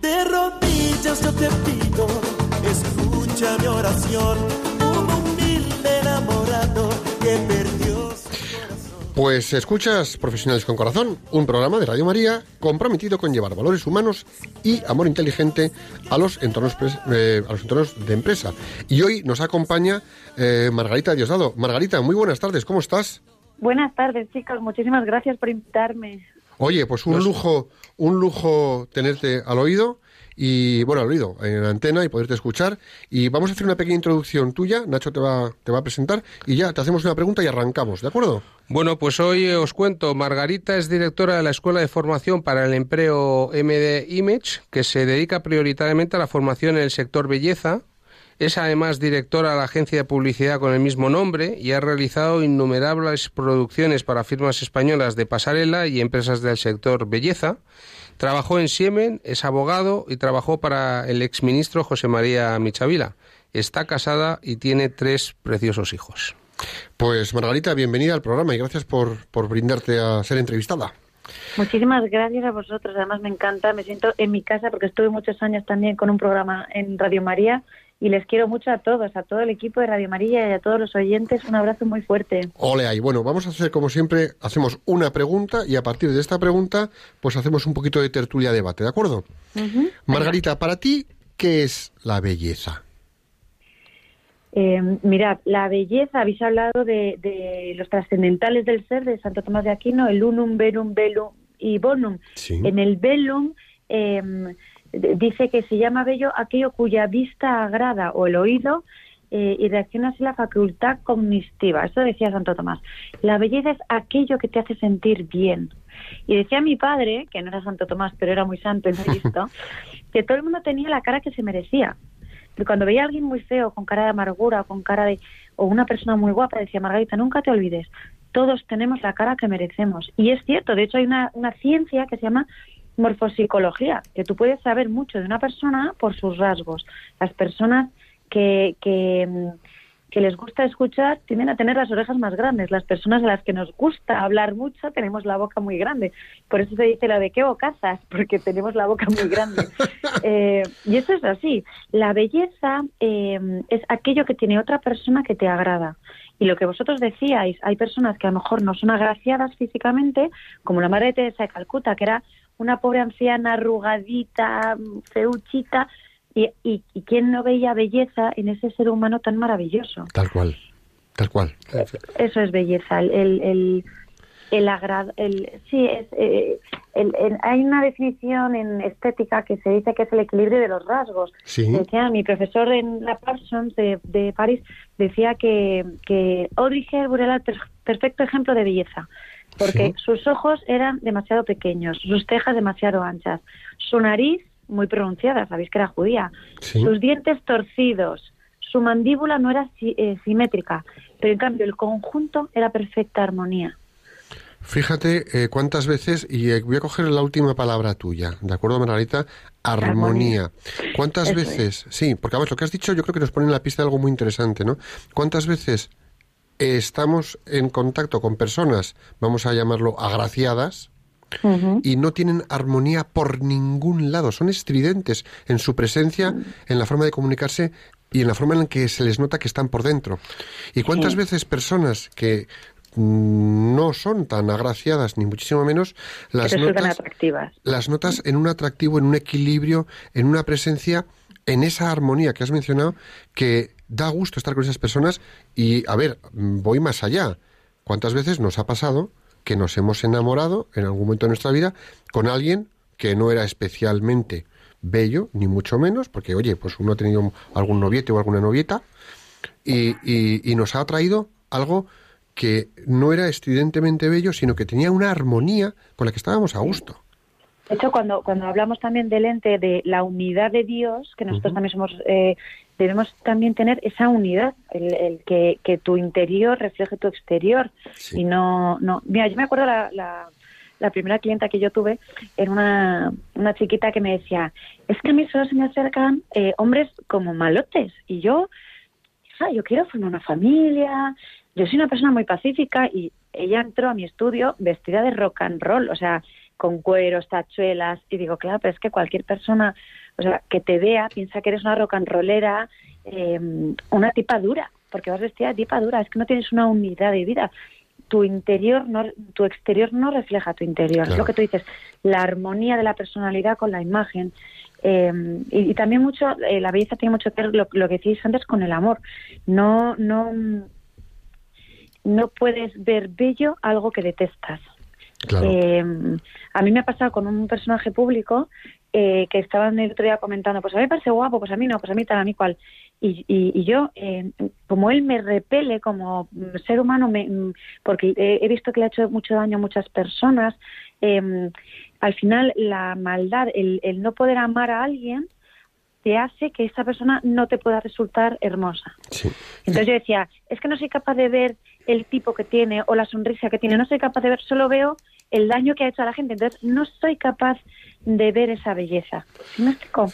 De rodillas yo te pido, escucha mi oración Pues escuchas Profesionales con Corazón, un programa de Radio María comprometido con llevar valores humanos y amor inteligente a los entornos, eh, a los entornos de empresa. Y hoy nos acompaña eh, Margarita Diosdado. Margarita, muy buenas tardes, ¿cómo estás? Buenas tardes, chicos, muchísimas gracias por invitarme. Oye, pues un lujo, un lujo tenerte al oído y bueno, al oído, en la antena y poderte escuchar. Y vamos a hacer una pequeña introducción tuya, Nacho te va, te va a presentar y ya te hacemos una pregunta y arrancamos, ¿de acuerdo? Bueno, pues hoy os cuento, Margarita es directora de la Escuela de Formación para el Empleo MD Image, que se dedica prioritariamente a la formación en el sector belleza. Es además directora de la agencia de publicidad con el mismo nombre y ha realizado innumerables producciones para firmas españolas de pasarela y empresas del sector belleza. Trabajó en Siemen, es abogado y trabajó para el exministro José María Michavila. Está casada y tiene tres preciosos hijos. Pues Margarita, bienvenida al programa y gracias por, por brindarte a ser entrevistada. Muchísimas gracias a vosotros. Además, me encanta, me siento en mi casa porque estuve muchos años también con un programa en Radio María y les quiero mucho a todos, a todo el equipo de Radio María y a todos los oyentes. Un abrazo muy fuerte. Ole ahí. Bueno, vamos a hacer como siempre, hacemos una pregunta y a partir de esta pregunta, pues hacemos un poquito de tertulia debate, ¿de acuerdo? Margarita, para ti, ¿qué es la belleza? Eh, mirad, la belleza, habéis hablado de, de los trascendentales del ser de Santo Tomás de Aquino, el unum, verum, velum y bonum. Sí. En el velum eh, d- dice que se llama bello aquello cuya vista agrada o el oído eh, y reacciona así la facultad cognitiva. Eso decía Santo Tomás. La belleza es aquello que te hace sentir bien. Y decía mi padre, que no era Santo Tomás, pero era muy santo y muy listo, [LAUGHS] que todo el mundo tenía la cara que se merecía. Y cuando veía a alguien muy feo, con cara de amargura, con cara de. o una persona muy guapa, decía Margarita, nunca te olvides, todos tenemos la cara que merecemos. Y es cierto, de hecho, hay una, una ciencia que se llama morfopsicología, que tú puedes saber mucho de una persona por sus rasgos. Las personas que, que, mm, que les gusta escuchar tienden a tener las orejas más grandes. Las personas a las que nos gusta hablar mucho tenemos la boca muy grande. Por eso se dice lo de qué bocazas, [LAUGHS] porque tenemos la boca muy grande. [LAUGHS] Eh, y eso es así. La belleza eh, es aquello que tiene otra persona que te agrada. Y lo que vosotros decíais, hay personas que a lo mejor no son agraciadas físicamente, como la madre de Teresa de Calcuta, que era una pobre anciana arrugadita, feuchita, y, y, y quién no veía belleza en ese ser humano tan maravilloso. Tal cual, tal cual. Eso es belleza, el, el, el, el agrad- el- sí, es, eh, el- el- hay una definición en estética que se dice que es el equilibrio de los rasgos. Sí. Decía, mi profesor en la Parsons de, de París decía que, que Audrey Hepburn era el per- perfecto ejemplo de belleza, porque Sí. sus ojos eran demasiado pequeños, sus cejas demasiado anchas, su nariz muy pronunciada, sabéis que era judía, Sí. sus dientes torcidos, su mandíbula no era si- eh, simétrica, pero en cambio el conjunto era perfecta armonía. Fíjate eh, cuántas veces, y eh, voy a coger la última palabra tuya, ¿de acuerdo, Margarita? Armonía. ¿Cuántas Eso veces? Sí, porque además lo que has dicho yo creo que nos pone en la pista de algo muy interesante, ¿no? ¿Cuántas veces estamos en contacto con personas, vamos a llamarlo agraciadas, y no tienen armonía por ningún lado, son estridentes en su presencia, en la forma de comunicarse y en la forma en que se les nota que están por dentro. ¿Y cuántas Sí. veces personas que mm, no son tan agraciadas, ni muchísimo menos, las notas, atractivas. las notas en un atractivo, en un equilibrio, en una presencia, en esa armonía que has mencionado, que da gusto estar con esas personas y, a ver, mm, voy más allá. ¿Cuántas veces nos ha pasado que nos hemos enamorado en algún momento de nuestra vida con alguien que no era especialmente bello, ni mucho menos, porque, oye, pues uno ha tenido algún noviete o alguna novieta y, nos ha traído algo que no era estridentemente bello, sino que tenía una armonía con la que estábamos a gusto. De hecho, cuando, cuando hablamos también del ente de la unidad de Dios, que nosotros también somos, eh, debemos también tener esa unidad, el, el que, que tu interior refleje tu exterior. Sí. Y no, no. Mira, yo me acuerdo la, la, la primera clienta que yo tuve, era una, una chiquita que me decía, es que a mí solo se me acercan eh, hombres como malotes. Y yo, hija, yo quiero formar una familia, yo soy una persona muy pacífica y ella entró a mi estudio vestida de rock and roll, o sea, con cueros, tachuelas, y digo, claro, pero es que cualquier persona, o sea, que te vea, piensa que eres una rock and rollera, eh, una tipa dura, porque vas vestida de tipa dura, es que no tienes una unidad de vida. Tu interior, no, tu exterior no refleja tu interior. Es lo que tú dices, la armonía de la personalidad con la imagen. Eh, y, y también mucho, eh, la belleza tiene mucho que ver lo, lo que decís antes con el amor. No, no, no puedes ver bello algo que detestas. Claro. Eh, a mí me ha pasado con un personaje público eh, que estaban el otro día comentando, pues a mí me parece guapo, pues a mí no, pues a mí tal, a mí cual. Y, y, y yo, eh, como él me repele como ser humano, me, mm, porque he, visto que le ha hecho mucho daño a muchas personas, eh, al final la maldad, el, el no poder amar a alguien, te hace que esa persona no te pueda resultar hermosa. Sí. Entonces yo decía, es que no soy capaz de ver el tipo que tiene o la sonrisa que tiene, no soy capaz de ver, solo veo el daño que ha hecho a la gente, entonces no soy capaz de ver esa belleza. ¿Sí me explico?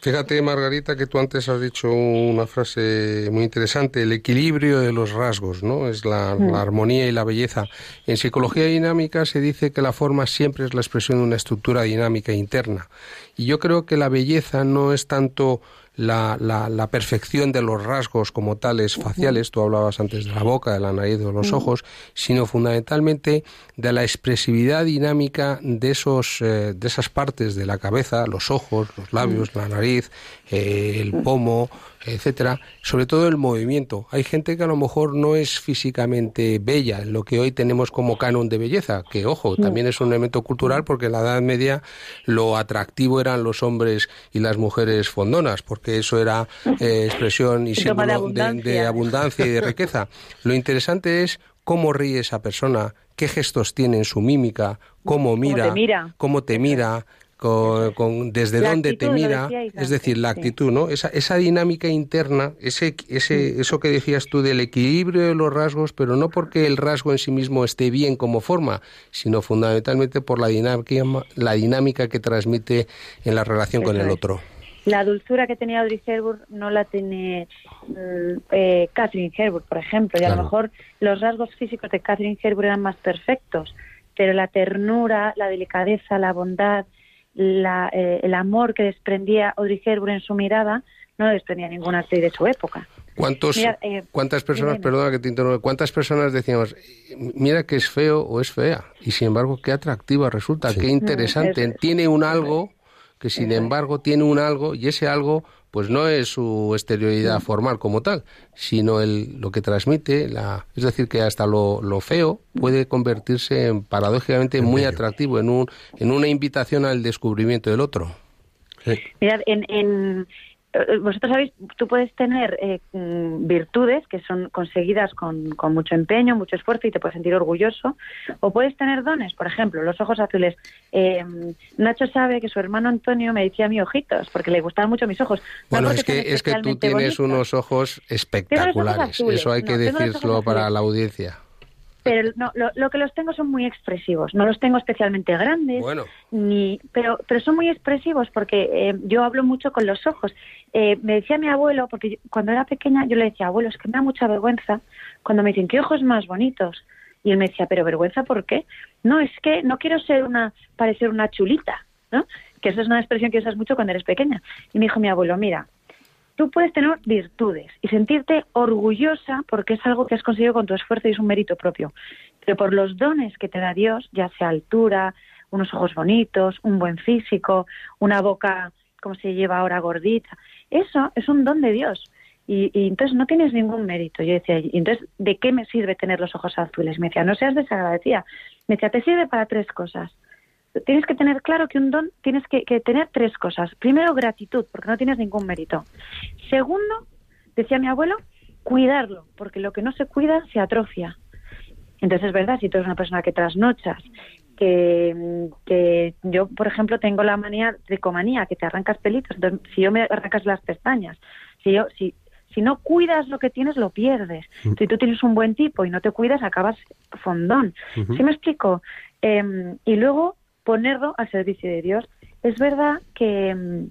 Fíjate, Margarita, que tú antes has dicho una frase muy interesante, el equilibrio de los rasgos, ¿no? Es la, la, armonía y la belleza. En psicología dinámica se dice que la forma siempre es la expresión de una estructura dinámica interna. Y yo creo que la belleza no es tanto la, la, la, perfección de los rasgos como tales faciales, tú hablabas antes de la boca, de la nariz, de los ojos, sino fundamentalmente de la expresividad dinámica de, esos, eh, de esas partes de la cabeza, los ojos, los labios, la nariz, eh, el pomo, etcétera, sobre todo el movimiento. Hay gente que a lo mejor no es físicamente bella, lo que hoy tenemos como canon de belleza, que ojo, también es un elemento cultural porque en la Edad Media lo atractivo eran los hombres y las mujeres fondonas, porque eso era [LAUGHS] eh, expresión y símbolo de abundancia. De, de abundancia y de riqueza. [LAUGHS] Lo interesante es cómo ríe esa persona, qué gestos tiene en su mímica, cómo mira, te mira, cómo te mira con, con desde La dónde te mira, es decir, la actitud, ¿no? Esa, esa dinámica interna, ese, ese, eso que decías tú del equilibrio de los rasgos, pero no porque el rasgo en sí mismo esté bien como forma, sino fundamentalmente por la dinámica, la dinámica que transmite en la relación con el otro. La dulzura que tenía Audrey Hepburn no la tiene mm, eh, Catherine Hepburn, por ejemplo, y a Claro. lo mejor los rasgos físicos de Catherine Hepburn eran más perfectos, pero la ternura, la delicadeza, la bondad, la, eh, el amor que desprendía Audrey Hepburn en su mirada no lo desprendía ninguna actriz de su época. ¿Cuántos, Mira, eh, ¿Cuántas personas, dime. perdona que te interrumpa, cuántas personas decíamos, mira que es feo o es fea? Y sin embargo, qué atractiva resulta, Sí. qué interesante. eso es. tiene un algo que sin embargo tiene un algo y ese algo pues no es su exterioridad formal como tal, sino el, lo que transmite, la, es decir, que hasta lo, lo feo puede convertirse en paradójicamente muy bello. atractivo, en, un, en una invitación al descubrimiento del otro. Sí. Mirad, en, en- vosotros sabéis, tú puedes tener eh, mm, virtudes que son conseguidas con, con mucho empeño, mucho esfuerzo y te puedes sentir orgulloso, o puedes tener dones, por ejemplo, los ojos azules. Eh, Nacho sabe que su hermano Antonio me decía a mí ojitos, porque le gustaban mucho mis ojos. No Bueno, es que, es que tú tienes bonitos, unos ojos espectaculares. azules. Eso hay que No, decirlo para la audiencia. Pero no, lo, lo que los tengo son muy expresivos. No los tengo especialmente grandes, Bueno, ni pero pero son muy expresivos porque eh, yo hablo mucho con los ojos. Eh, me decía mi abuelo porque yo- cuando era pequeña yo le decía abuelo es que me da mucha vergüenza cuando me dicen qué ojos más bonitos y él me decía pero vergüenza por qué no es que no quiero ser una parecer una chulita no que esa es una expresión que usas mucho cuando eres pequeña. Y me dijo mi abuelo mira tú puedes tener virtudes y sentirte orgullosa porque es algo que has conseguido con tu esfuerzo y es un mérito propio. Pero por los dones que te da Dios, ya sea altura, unos ojos bonitos, un buen físico, una boca como se lleva ahora gordita, eso es un don de Dios. Y, y entonces no tienes ningún mérito. Yo decía, ¿y entonces de qué me sirve tener los ojos azules? Me decía, no seas desagradecida. Me decía, te sirve para tres cosas tienes que tener claro que un don tienes que, que tener tres cosas. Primero, gratitud, porque no tienes ningún mérito. Segundo, decía mi abuelo, cuidarlo, porque lo que no se cuida se atrofia. Entonces es verdad, si tú eres una persona que trasnochas, que, mm, que yo, por ejemplo, tengo la manía, tricomanía, que te arrancas pelitos. Entonces, si yo me arrancas las pestañas, si yo, si, si no cuidas lo que tienes, lo pierdes. Si tú tienes un buen tipo y no te cuidas, acabas fondón. ¿Sí me explico? Eh, y luego ponerlo al servicio de Dios. Es verdad que, mm,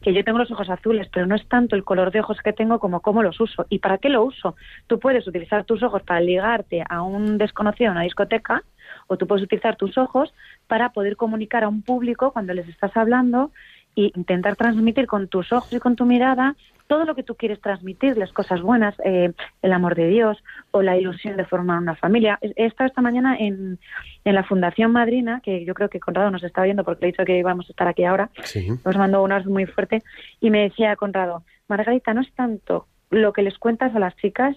que yo tengo los ojos azules, pero no es tanto el color de ojos que tengo como cómo los uso. ¿Y para qué lo uso? Tú puedes utilizar tus ojos para ligarte a un desconocido en una discoteca o tú puedes utilizar tus ojos para poder comunicar a un público cuando les estás hablando e intentar transmitir con tus ojos y con tu mirada todo lo que tú quieres transmitirles, cosas buenas, eh, el amor de Dios o la ilusión de formar una familia. He estado esta mañana en, en la Fundación Madrina, que yo creo que Conrado nos está viendo porque le he dicho que íbamos a estar aquí ahora, Sí. nos mandó un abrazo muy fuerte y me decía Conrado, Margarita, no es tanto lo que les cuentas a las chicas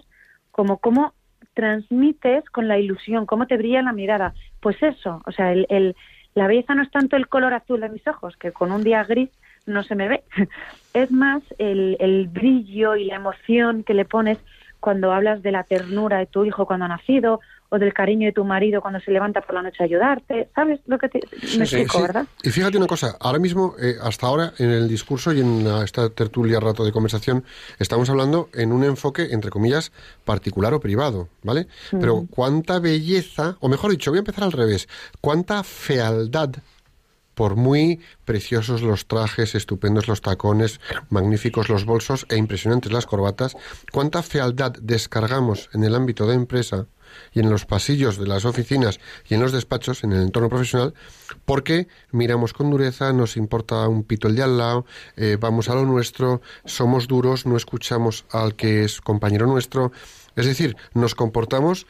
como cómo transmites con la ilusión, cómo te brilla la mirada. Pues eso, o sea, el, el- la belleza no es tanto el color azul de mis ojos, que con un día gris no se me ve, [LAUGHS] es más el, el brillo y la emoción que le pones cuando hablas de la ternura de tu hijo cuando ha nacido o del cariño de tu marido cuando se levanta por la noche a ayudarte. ¿Sabes lo que te, me sí, explico, Sí. verdad? Y fíjate una cosa, ahora mismo, eh, hasta ahora, en el discurso y en esta tertulia rato de conversación, estamos hablando en un enfoque, entre comillas, particular o privado, ¿vale? Pero cuánta belleza, o mejor dicho, voy a empezar al revés, cuánta fealdad por muy preciosos los trajes, estupendos los tacones, magníficos los bolsos e impresionantes las corbatas, cuánta fealdad descargamos en el ámbito de empresa y en los pasillos de las oficinas y en los despachos, en el entorno profesional, porque miramos con dureza, nos importa un pito el de al lado, eh, vamos a lo nuestro, somos duros, no escuchamos al que es compañero nuestro. Es decir, nos comportamos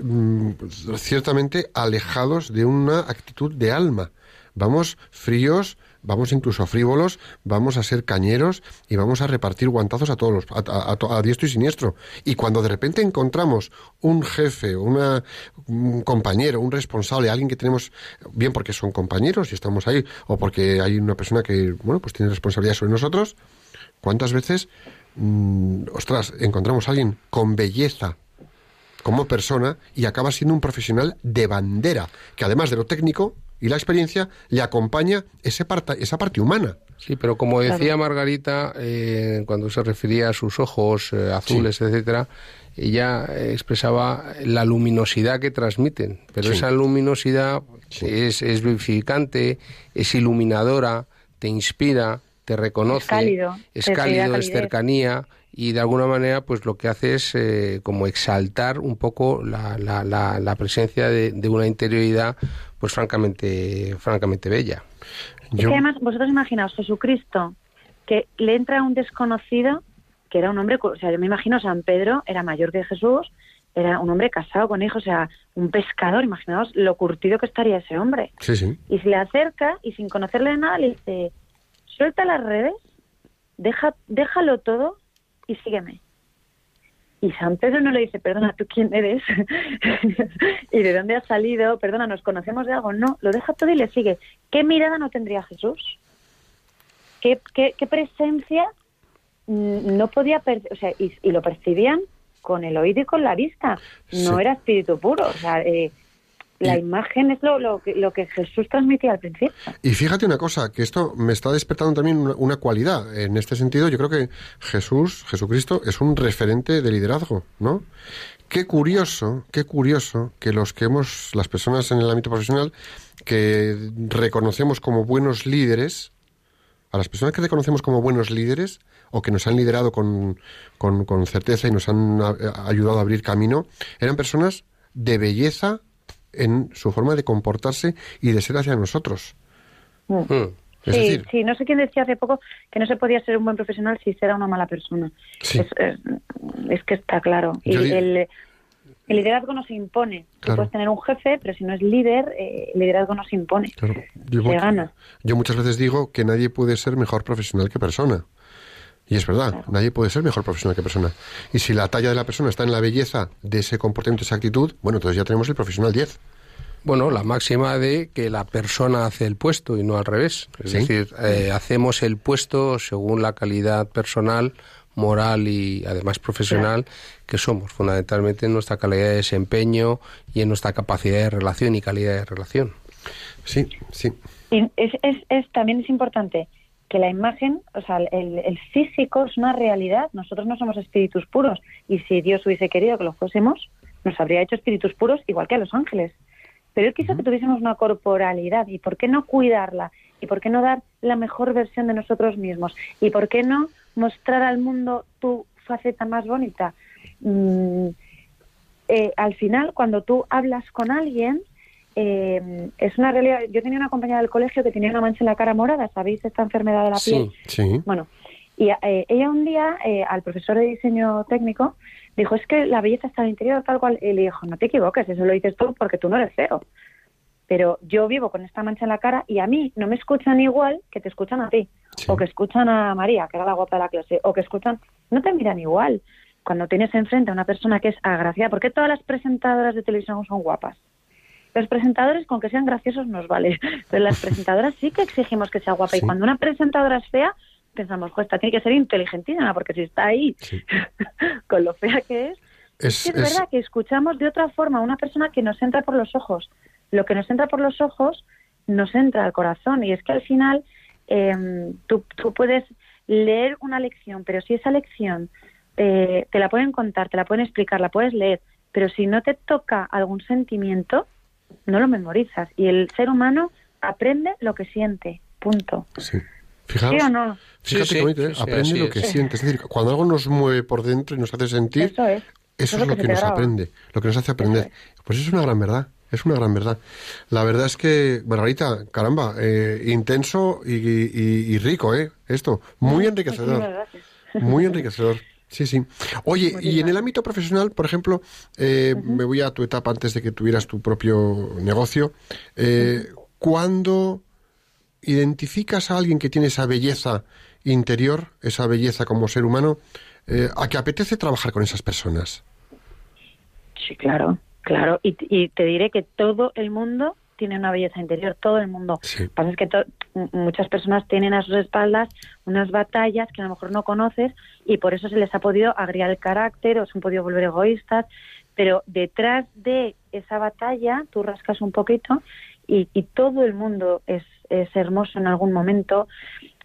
mm, ciertamente alejados de una actitud de alma. Vamos fríos, vamos incluso frívolos, vamos a ser cañeros y vamos a repartir guantazos a todos los, a, a- diestro y siniestro. Y cuando de repente encontramos un jefe, una, un compañero, un responsable, alguien que tenemos, bien porque son compañeros y estamos ahí, o porque hay una persona que, bueno, pues tiene responsabilidad sobre nosotros, ¿cuántas veces, mm, ostras, encontramos a alguien con belleza, como persona y acaba siendo un profesional de bandera, que además de lo técnico y la experiencia, le acompaña ese parta- esa parte humana. Sí, pero como decía Margarita, eh, cuando se refería a sus ojos eh, azules, etcétera, ella expresaba la luminosidad que transmiten. Pero Sí. esa luminosidad Sí. es, es vivificante, es iluminadora, te inspira, te reconoce, Es cálido, es cálido, es cercanía y de alguna manera pues lo que hace es eh, como exaltar un poco la, la, la, la presencia de, de una interioridad pues francamente francamente bella. Es Yo- que además, vosotros imaginaos, Jesucristo, que le entra un desconocido, que era un hombre, o sea, yo me imagino San Pedro era mayor que Jesús, era un hombre casado con hijos, o sea, un pescador, imaginaos lo curtido que estaría ese hombre. Sí, sí. Y se le acerca y sin conocerle de nada le dice, suelta las redes, deja, déjalo todo y sígueme. Y San Pedro no le dice, perdona, ¿tú quién eres? [LAUGHS] ¿Y de dónde has salido? Perdona, ¿nos conocemos de algo? No, lo deja todo y le sigue. ¿Qué mirada no tendría Jesús? ¿Qué, qué, qué presencia mm, no podía perder? O sea, y, y lo percibían con el oído y con la vista. No Sí. era espíritu puro. O sea, eh, la Y- imagen es lo, lo, que, lo que Jesús transmitía al principio. Y fíjate una cosa, que esto me está despertando también una, una cualidad. En este sentido, yo creo que Jesús, Jesucristo, es un referente de liderazgo, ¿no? Qué curioso, qué curioso que los que hemos, las personas en el ámbito profesional, que reconocemos como buenos líderes, a las personas que reconocemos como buenos líderes o que nos han liderado con, con, con certeza y nos han a- ayudado a abrir camino, eran personas de belleza en su forma de comportarse y de ser hacia nosotros. Mm. Es sí, decir, sí, no sé quién decía hace poco que no se podía ser un buen profesional si se era una mala persona. Sí. Es, es- es que está claro. Y el, el liderazgo no se impone. Tú Claro. puedes tener un jefe, pero si no es líder, eh, el liderazgo no se impone. Claro, yo, Se gana. yo muchas veces digo que nadie puede ser mejor profesional que persona. Y es verdad, nadie puede ser mejor profesional que persona. Y si la talla de la persona está en la belleza de ese comportamiento, esa actitud, bueno, entonces ya tenemos el profesional 10. Bueno, la máxima de que la persona hace el puesto y no al revés. Es Sí. decir, eh, hacemos el puesto según la calidad personal, moral y además profesional que somos, fundamentalmente en nuestra calidad de desempeño y en nuestra capacidad de relación y calidad de relación. Sí, sí. Y es, es, es- también es importante que la imagen, o sea, el, el físico es una realidad. Nosotros no somos espíritus puros. Y si Dios hubiese querido que lo fuésemos, nos habría hecho espíritus puros igual que a los ángeles. Pero Él quiso que tuviésemos una corporalidad. ¿Y por qué no cuidarla? ¿Y por qué no dar la mejor versión de nosotros mismos? ¿Y por qué no mostrar al mundo tu faceta más bonita? Mm, eh, al final, cuando tú hablas con alguien, eh, es una realidad. Yo tenía una compañera del colegio que tenía una mancha en la cara morada, ¿sabéis? Esta enfermedad de la piel. Sí, Sí. Bueno, y eh, ella un día eh, al profesor de diseño técnico dijo, es que la belleza está el interior, tal cual. Y le dijo, no te equivoques, eso lo dices tú porque tú no eres feo. Pero yo vivo con esta mancha en la cara y a mí no me escuchan igual que te escuchan a ti. Sí. O que escuchan a María, que era la guapa de la clase. O que escuchan... No te miran igual. Cuando tienes enfrente a una persona que es agraciada. ¿Por qué todas las presentadoras de televisión son guapas? Los presentadores con que sean graciosos nos vale, [LAUGHS] pero las presentadoras sí que exigimos que sea guapa. Sí. Y cuando una presentadora es fea, pensamos, jo, esta tiene que ser inteligentísima, porque si está ahí Sí. [LAUGHS] con lo fea que es, Es, es- es verdad que escuchamos de otra forma a una persona que nos entra por los ojos. Lo que nos entra por los ojos nos entra al corazón. Y es que al final eh, tú, tú puedes leer una lección, pero si esa lección eh, te la pueden contar, te la pueden explicar, la puedes leer, pero si no te toca algún sentimiento, no lo memorizas. Y el ser humano aprende lo que siente, punto. Sí. Fijaos, ¿Sí o no? fíjate Sí, qué sí, bonito, ¿eh? aprende lo es. que siente. Es decir, cuando algo nos mueve por dentro y nos hace sentir, Eso es. Eso es lo que nos graba. aprende, lo que nos hace aprender. Pues es una gran verdad, es una gran verdad. La verdad es que, Margarita, caramba, eh, intenso y, y- y rico, ¿eh? Esto, muy enriquecedor. Muy enriquecedor. Sí, sí. Oye, y en el ámbito profesional, por ejemplo, eh, me voy a tu etapa antes de que tuvieras tu propio negocio. Eh, ¿Cuándo identificas a alguien que tiene esa belleza interior, esa belleza como ser humano, eh, a que apetece trabajar con esas personas? Sí, claro, claro. Y, y te diré que todo el mundo tiene una belleza interior, todo el mundo. Sí. Lo que pasa es que to- m- muchas personas tienen a sus espaldas unas batallas que a lo mejor no conoces y por eso se les ha podido agriar el carácter o se han podido volver egoístas. Pero detrás de esa batalla tú rascas un poquito y, y todo el mundo es, es hermoso en algún momento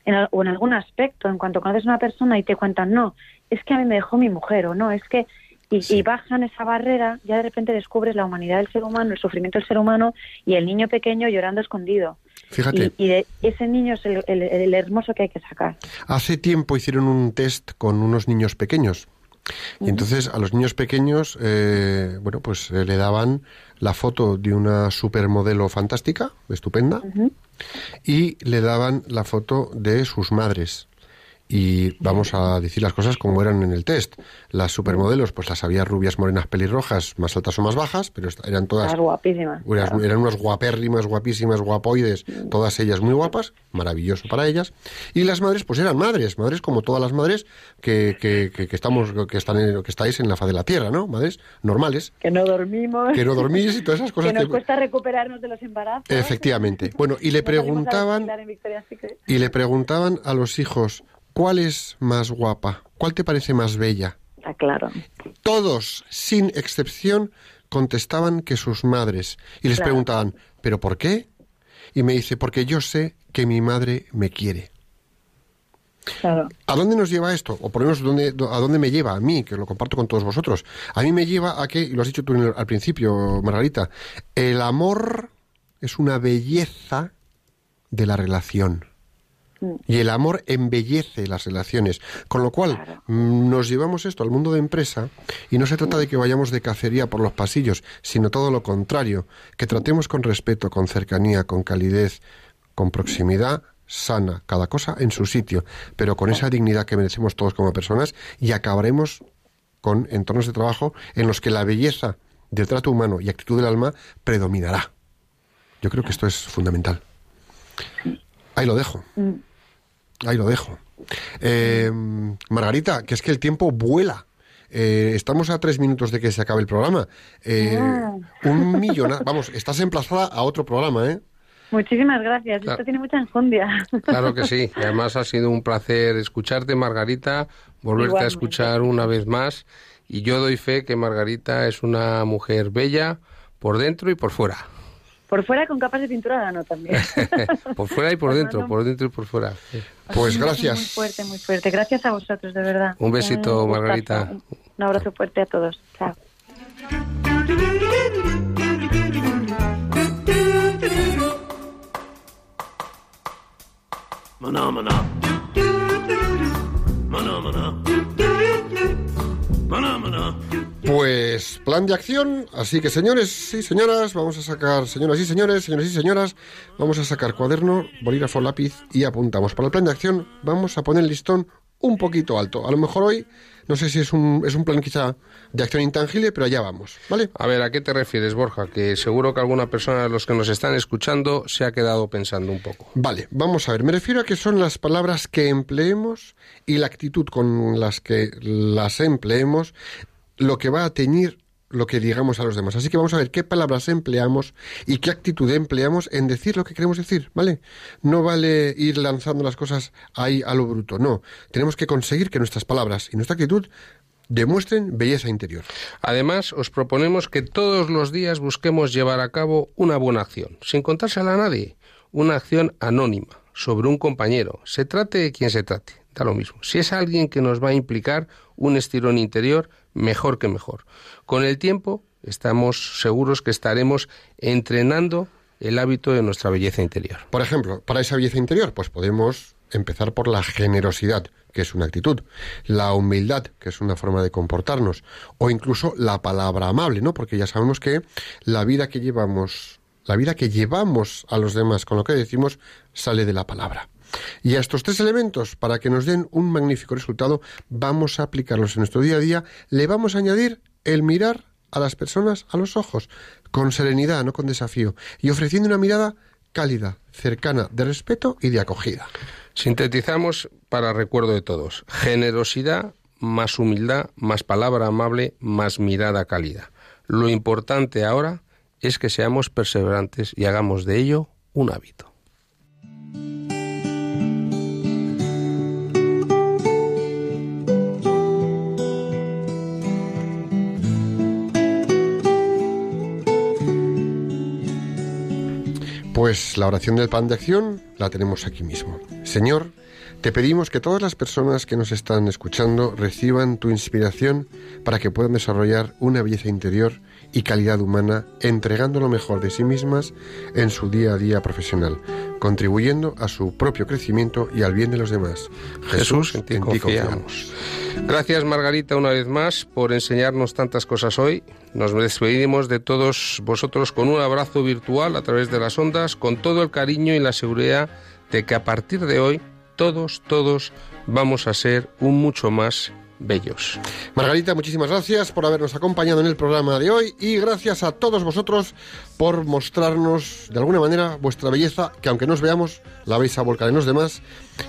en o en algún aspecto. En cuanto conoces a una persona y te cuentan, no, es que a mí me dejó mi mujer o no, es que y, Sí. y bajan esa barrera, ya de repente descubres la humanidad del ser humano, el sufrimiento del ser humano y el niño pequeño llorando escondido. Fíjate, Y, y de ese niño es el, el- el hermoso que hay que sacar. hace tiempo hicieron un test con unos niños pequeños. Y entonces a los niños pequeños, eh, bueno, pues eh, le daban la foto de una supermodelo fantástica, estupenda, y le daban la foto de sus madres. Y vamos a decir las cosas como eran en el test. Las supermodelos, pues las había rubias, morenas, pelirrojas, más altas o más bajas, pero eran todas Estás guapísima. Unas- claro. Eran unas guapérrimas, guapísimas, guapoides, todas ellas muy guapas, maravilloso para ellas. Y las madres, pues eran madres, madres como todas las madres que, que, que, que estamos, que están en- que estáis en la faz de la tierra, ¿no? Madres normales, Que no dormimos. que no dormís y todas esas [LAUGHS] cosas que nos cuesta recuperarnos de los embarazos. Efectivamente. Bueno, y le [LAUGHS] preguntaban, y le preguntaban a los hijos, ¿cuál es más guapa? ¿Cuál te parece más bella? Está claro. Todos, sin excepción, contestaban que sus madres. Y les Claro. preguntaban, ¿pero por qué? Y me dice, porque yo sé que mi madre me quiere. Claro. ¿A dónde nos lleva esto? O por lo menos ¿dónde- a dónde me lleva a mí, que lo comparto con todos vosotros. A mí me lleva a que, y lo has dicho tú el- al principio, Margarita, el amor es una belleza de la relación. Y el amor embellece las relaciones. Con lo cual, Claro. mm, nos llevamos esto al mundo de empresa y no se trata de que vayamos de cacería por los pasillos, sino todo lo contrario, que tratemos con respeto, con cercanía, con calidez, con proximidad sana, cada cosa en su sitio, pero con esa dignidad que merecemos todos como personas y acabaremos con entornos de trabajo en los que la belleza del trato humano y actitud del alma predominará. Yo creo que esto es fundamental. Ahí lo dejo. Ahí lo dejo. Eh, Margarita, que es que el tiempo vuela. Eh, estamos a tres minutos de que se acabe el programa. Eh, Un millón. Vamos, estás emplazada a otro programa, ¿eh? Muchísimas gracias. Claro. Esto tiene mucha enjundia. Claro que sí. [LAUGHS] Y además ha sido un placer escucharte, Margarita, volverte a escuchar una vez más. Y yo doy fe que Margarita es una mujer bella por dentro y por fuera. Por fuera con capas de pintura no también. [LAUGHS] por fuera y por dentro, por dentro y por fuera. Sí. Pues Muy gracias. fuerte, muy fuerte. Gracias a vosotros, de verdad. Un besito. Margarita. Un abrazo fuerte a todos. Chao. Maná. Maná, maná. Pues plan de acción, así que señores y señoras, vamos a sacar, señoras y señores, señores y señoras, vamos a sacar cuaderno, bolígrafo, lápiz y apuntamos. Para el plan de acción vamos a poner el listón un poquito alto. A lo mejor hoy, no sé si es un, es un plan quizá de acción intangible, pero allá vamos, ¿vale? A ver, ¿a qué te refieres, Borja? Que seguro que alguna persona de los que nos están escuchando se ha quedado pensando un poco. Vale, vamos a ver. Me refiero a que son las palabras que empleemos y la actitud con las que las empleemos lo que va a teñir lo que digamos a los demás. Así que vamos a ver qué palabras empleamos y qué actitud empleamos en decir lo que queremos decir, ¿vale? No vale ir lanzando las cosas ahí a lo bruto, no. Tenemos que conseguir que nuestras palabras y nuestra actitud demuestren belleza interior. Además, os proponemos que todos los días busquemos llevar a cabo una buena acción, sin contársela a nadie, una acción anónima, sobre un compañero, se trate de quien se trate, lo mismo. Si es alguien que nos va a implicar un estirón interior, mejor que mejor. Con el tiempo, estamos seguros que estaremos entrenando el hábito de nuestra belleza interior. Por ejemplo, para esa belleza interior, pues podemos empezar por la generosidad, que es una actitud, la humildad, que es una forma de comportarnos, o incluso la palabra amable, ¿no? Porque ya sabemos que la vida que llevamos, la vida que llevamos a los demás con lo que decimos sale de la palabra. Y a estos tres elementos, para que nos den un magnífico resultado, vamos a aplicarlos en nuestro día a día, le vamos a añadir el mirar a las personas a los ojos, con serenidad, no con desafío, y ofreciendo una mirada cálida, cercana, de respeto y de acogida. Sintetizamos para recuerdo de todos. Generosidad más humildad, más palabra amable, más mirada cálida. Lo importante ahora es que seamos perseverantes y hagamos de ello un hábito. Pues la oración del pan de acción la tenemos aquí mismo. Señor, te pedimos que todas las personas que nos están escuchando reciban tu inspiración para que puedan desarrollar una belleza interior y calidad humana, entregando lo mejor de sí mismas en su día a día profesional, contribuyendo a su propio crecimiento y al bien de los demás. Jesús, en ti, confiamos. Gracias Margarita una vez más por enseñarnos tantas cosas hoy. Nos despedimos de todos vosotros con un abrazo virtual a través de las ondas, con todo el cariño y la seguridad de que a partir de hoy todos, todos vamos a ser un mucho más bellos. Margarita, muchísimas gracias por habernos acompañado en el programa de hoy y gracias a todos vosotros por mostrarnos de alguna manera vuestra belleza, que aunque no os veamos, la vais a volcar en los demás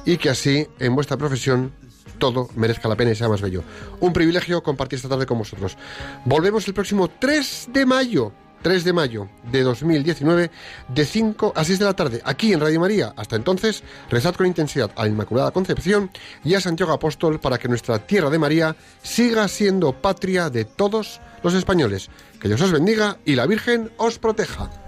y que así en vuestra profesión todo merezca la pena y sea más bello. Un privilegio compartir esta tarde con vosotros. Volvemos el próximo 3 de mayo 3 de mayo de 2019, de 5 a 6 de la tarde, aquí en Radio María. Hasta entonces, rezad con intensidad a la Inmaculada Concepción y a Santiago Apóstol para que nuestra tierra de María siga siendo patria de todos los españoles. Que Dios os bendiga y la Virgen os proteja.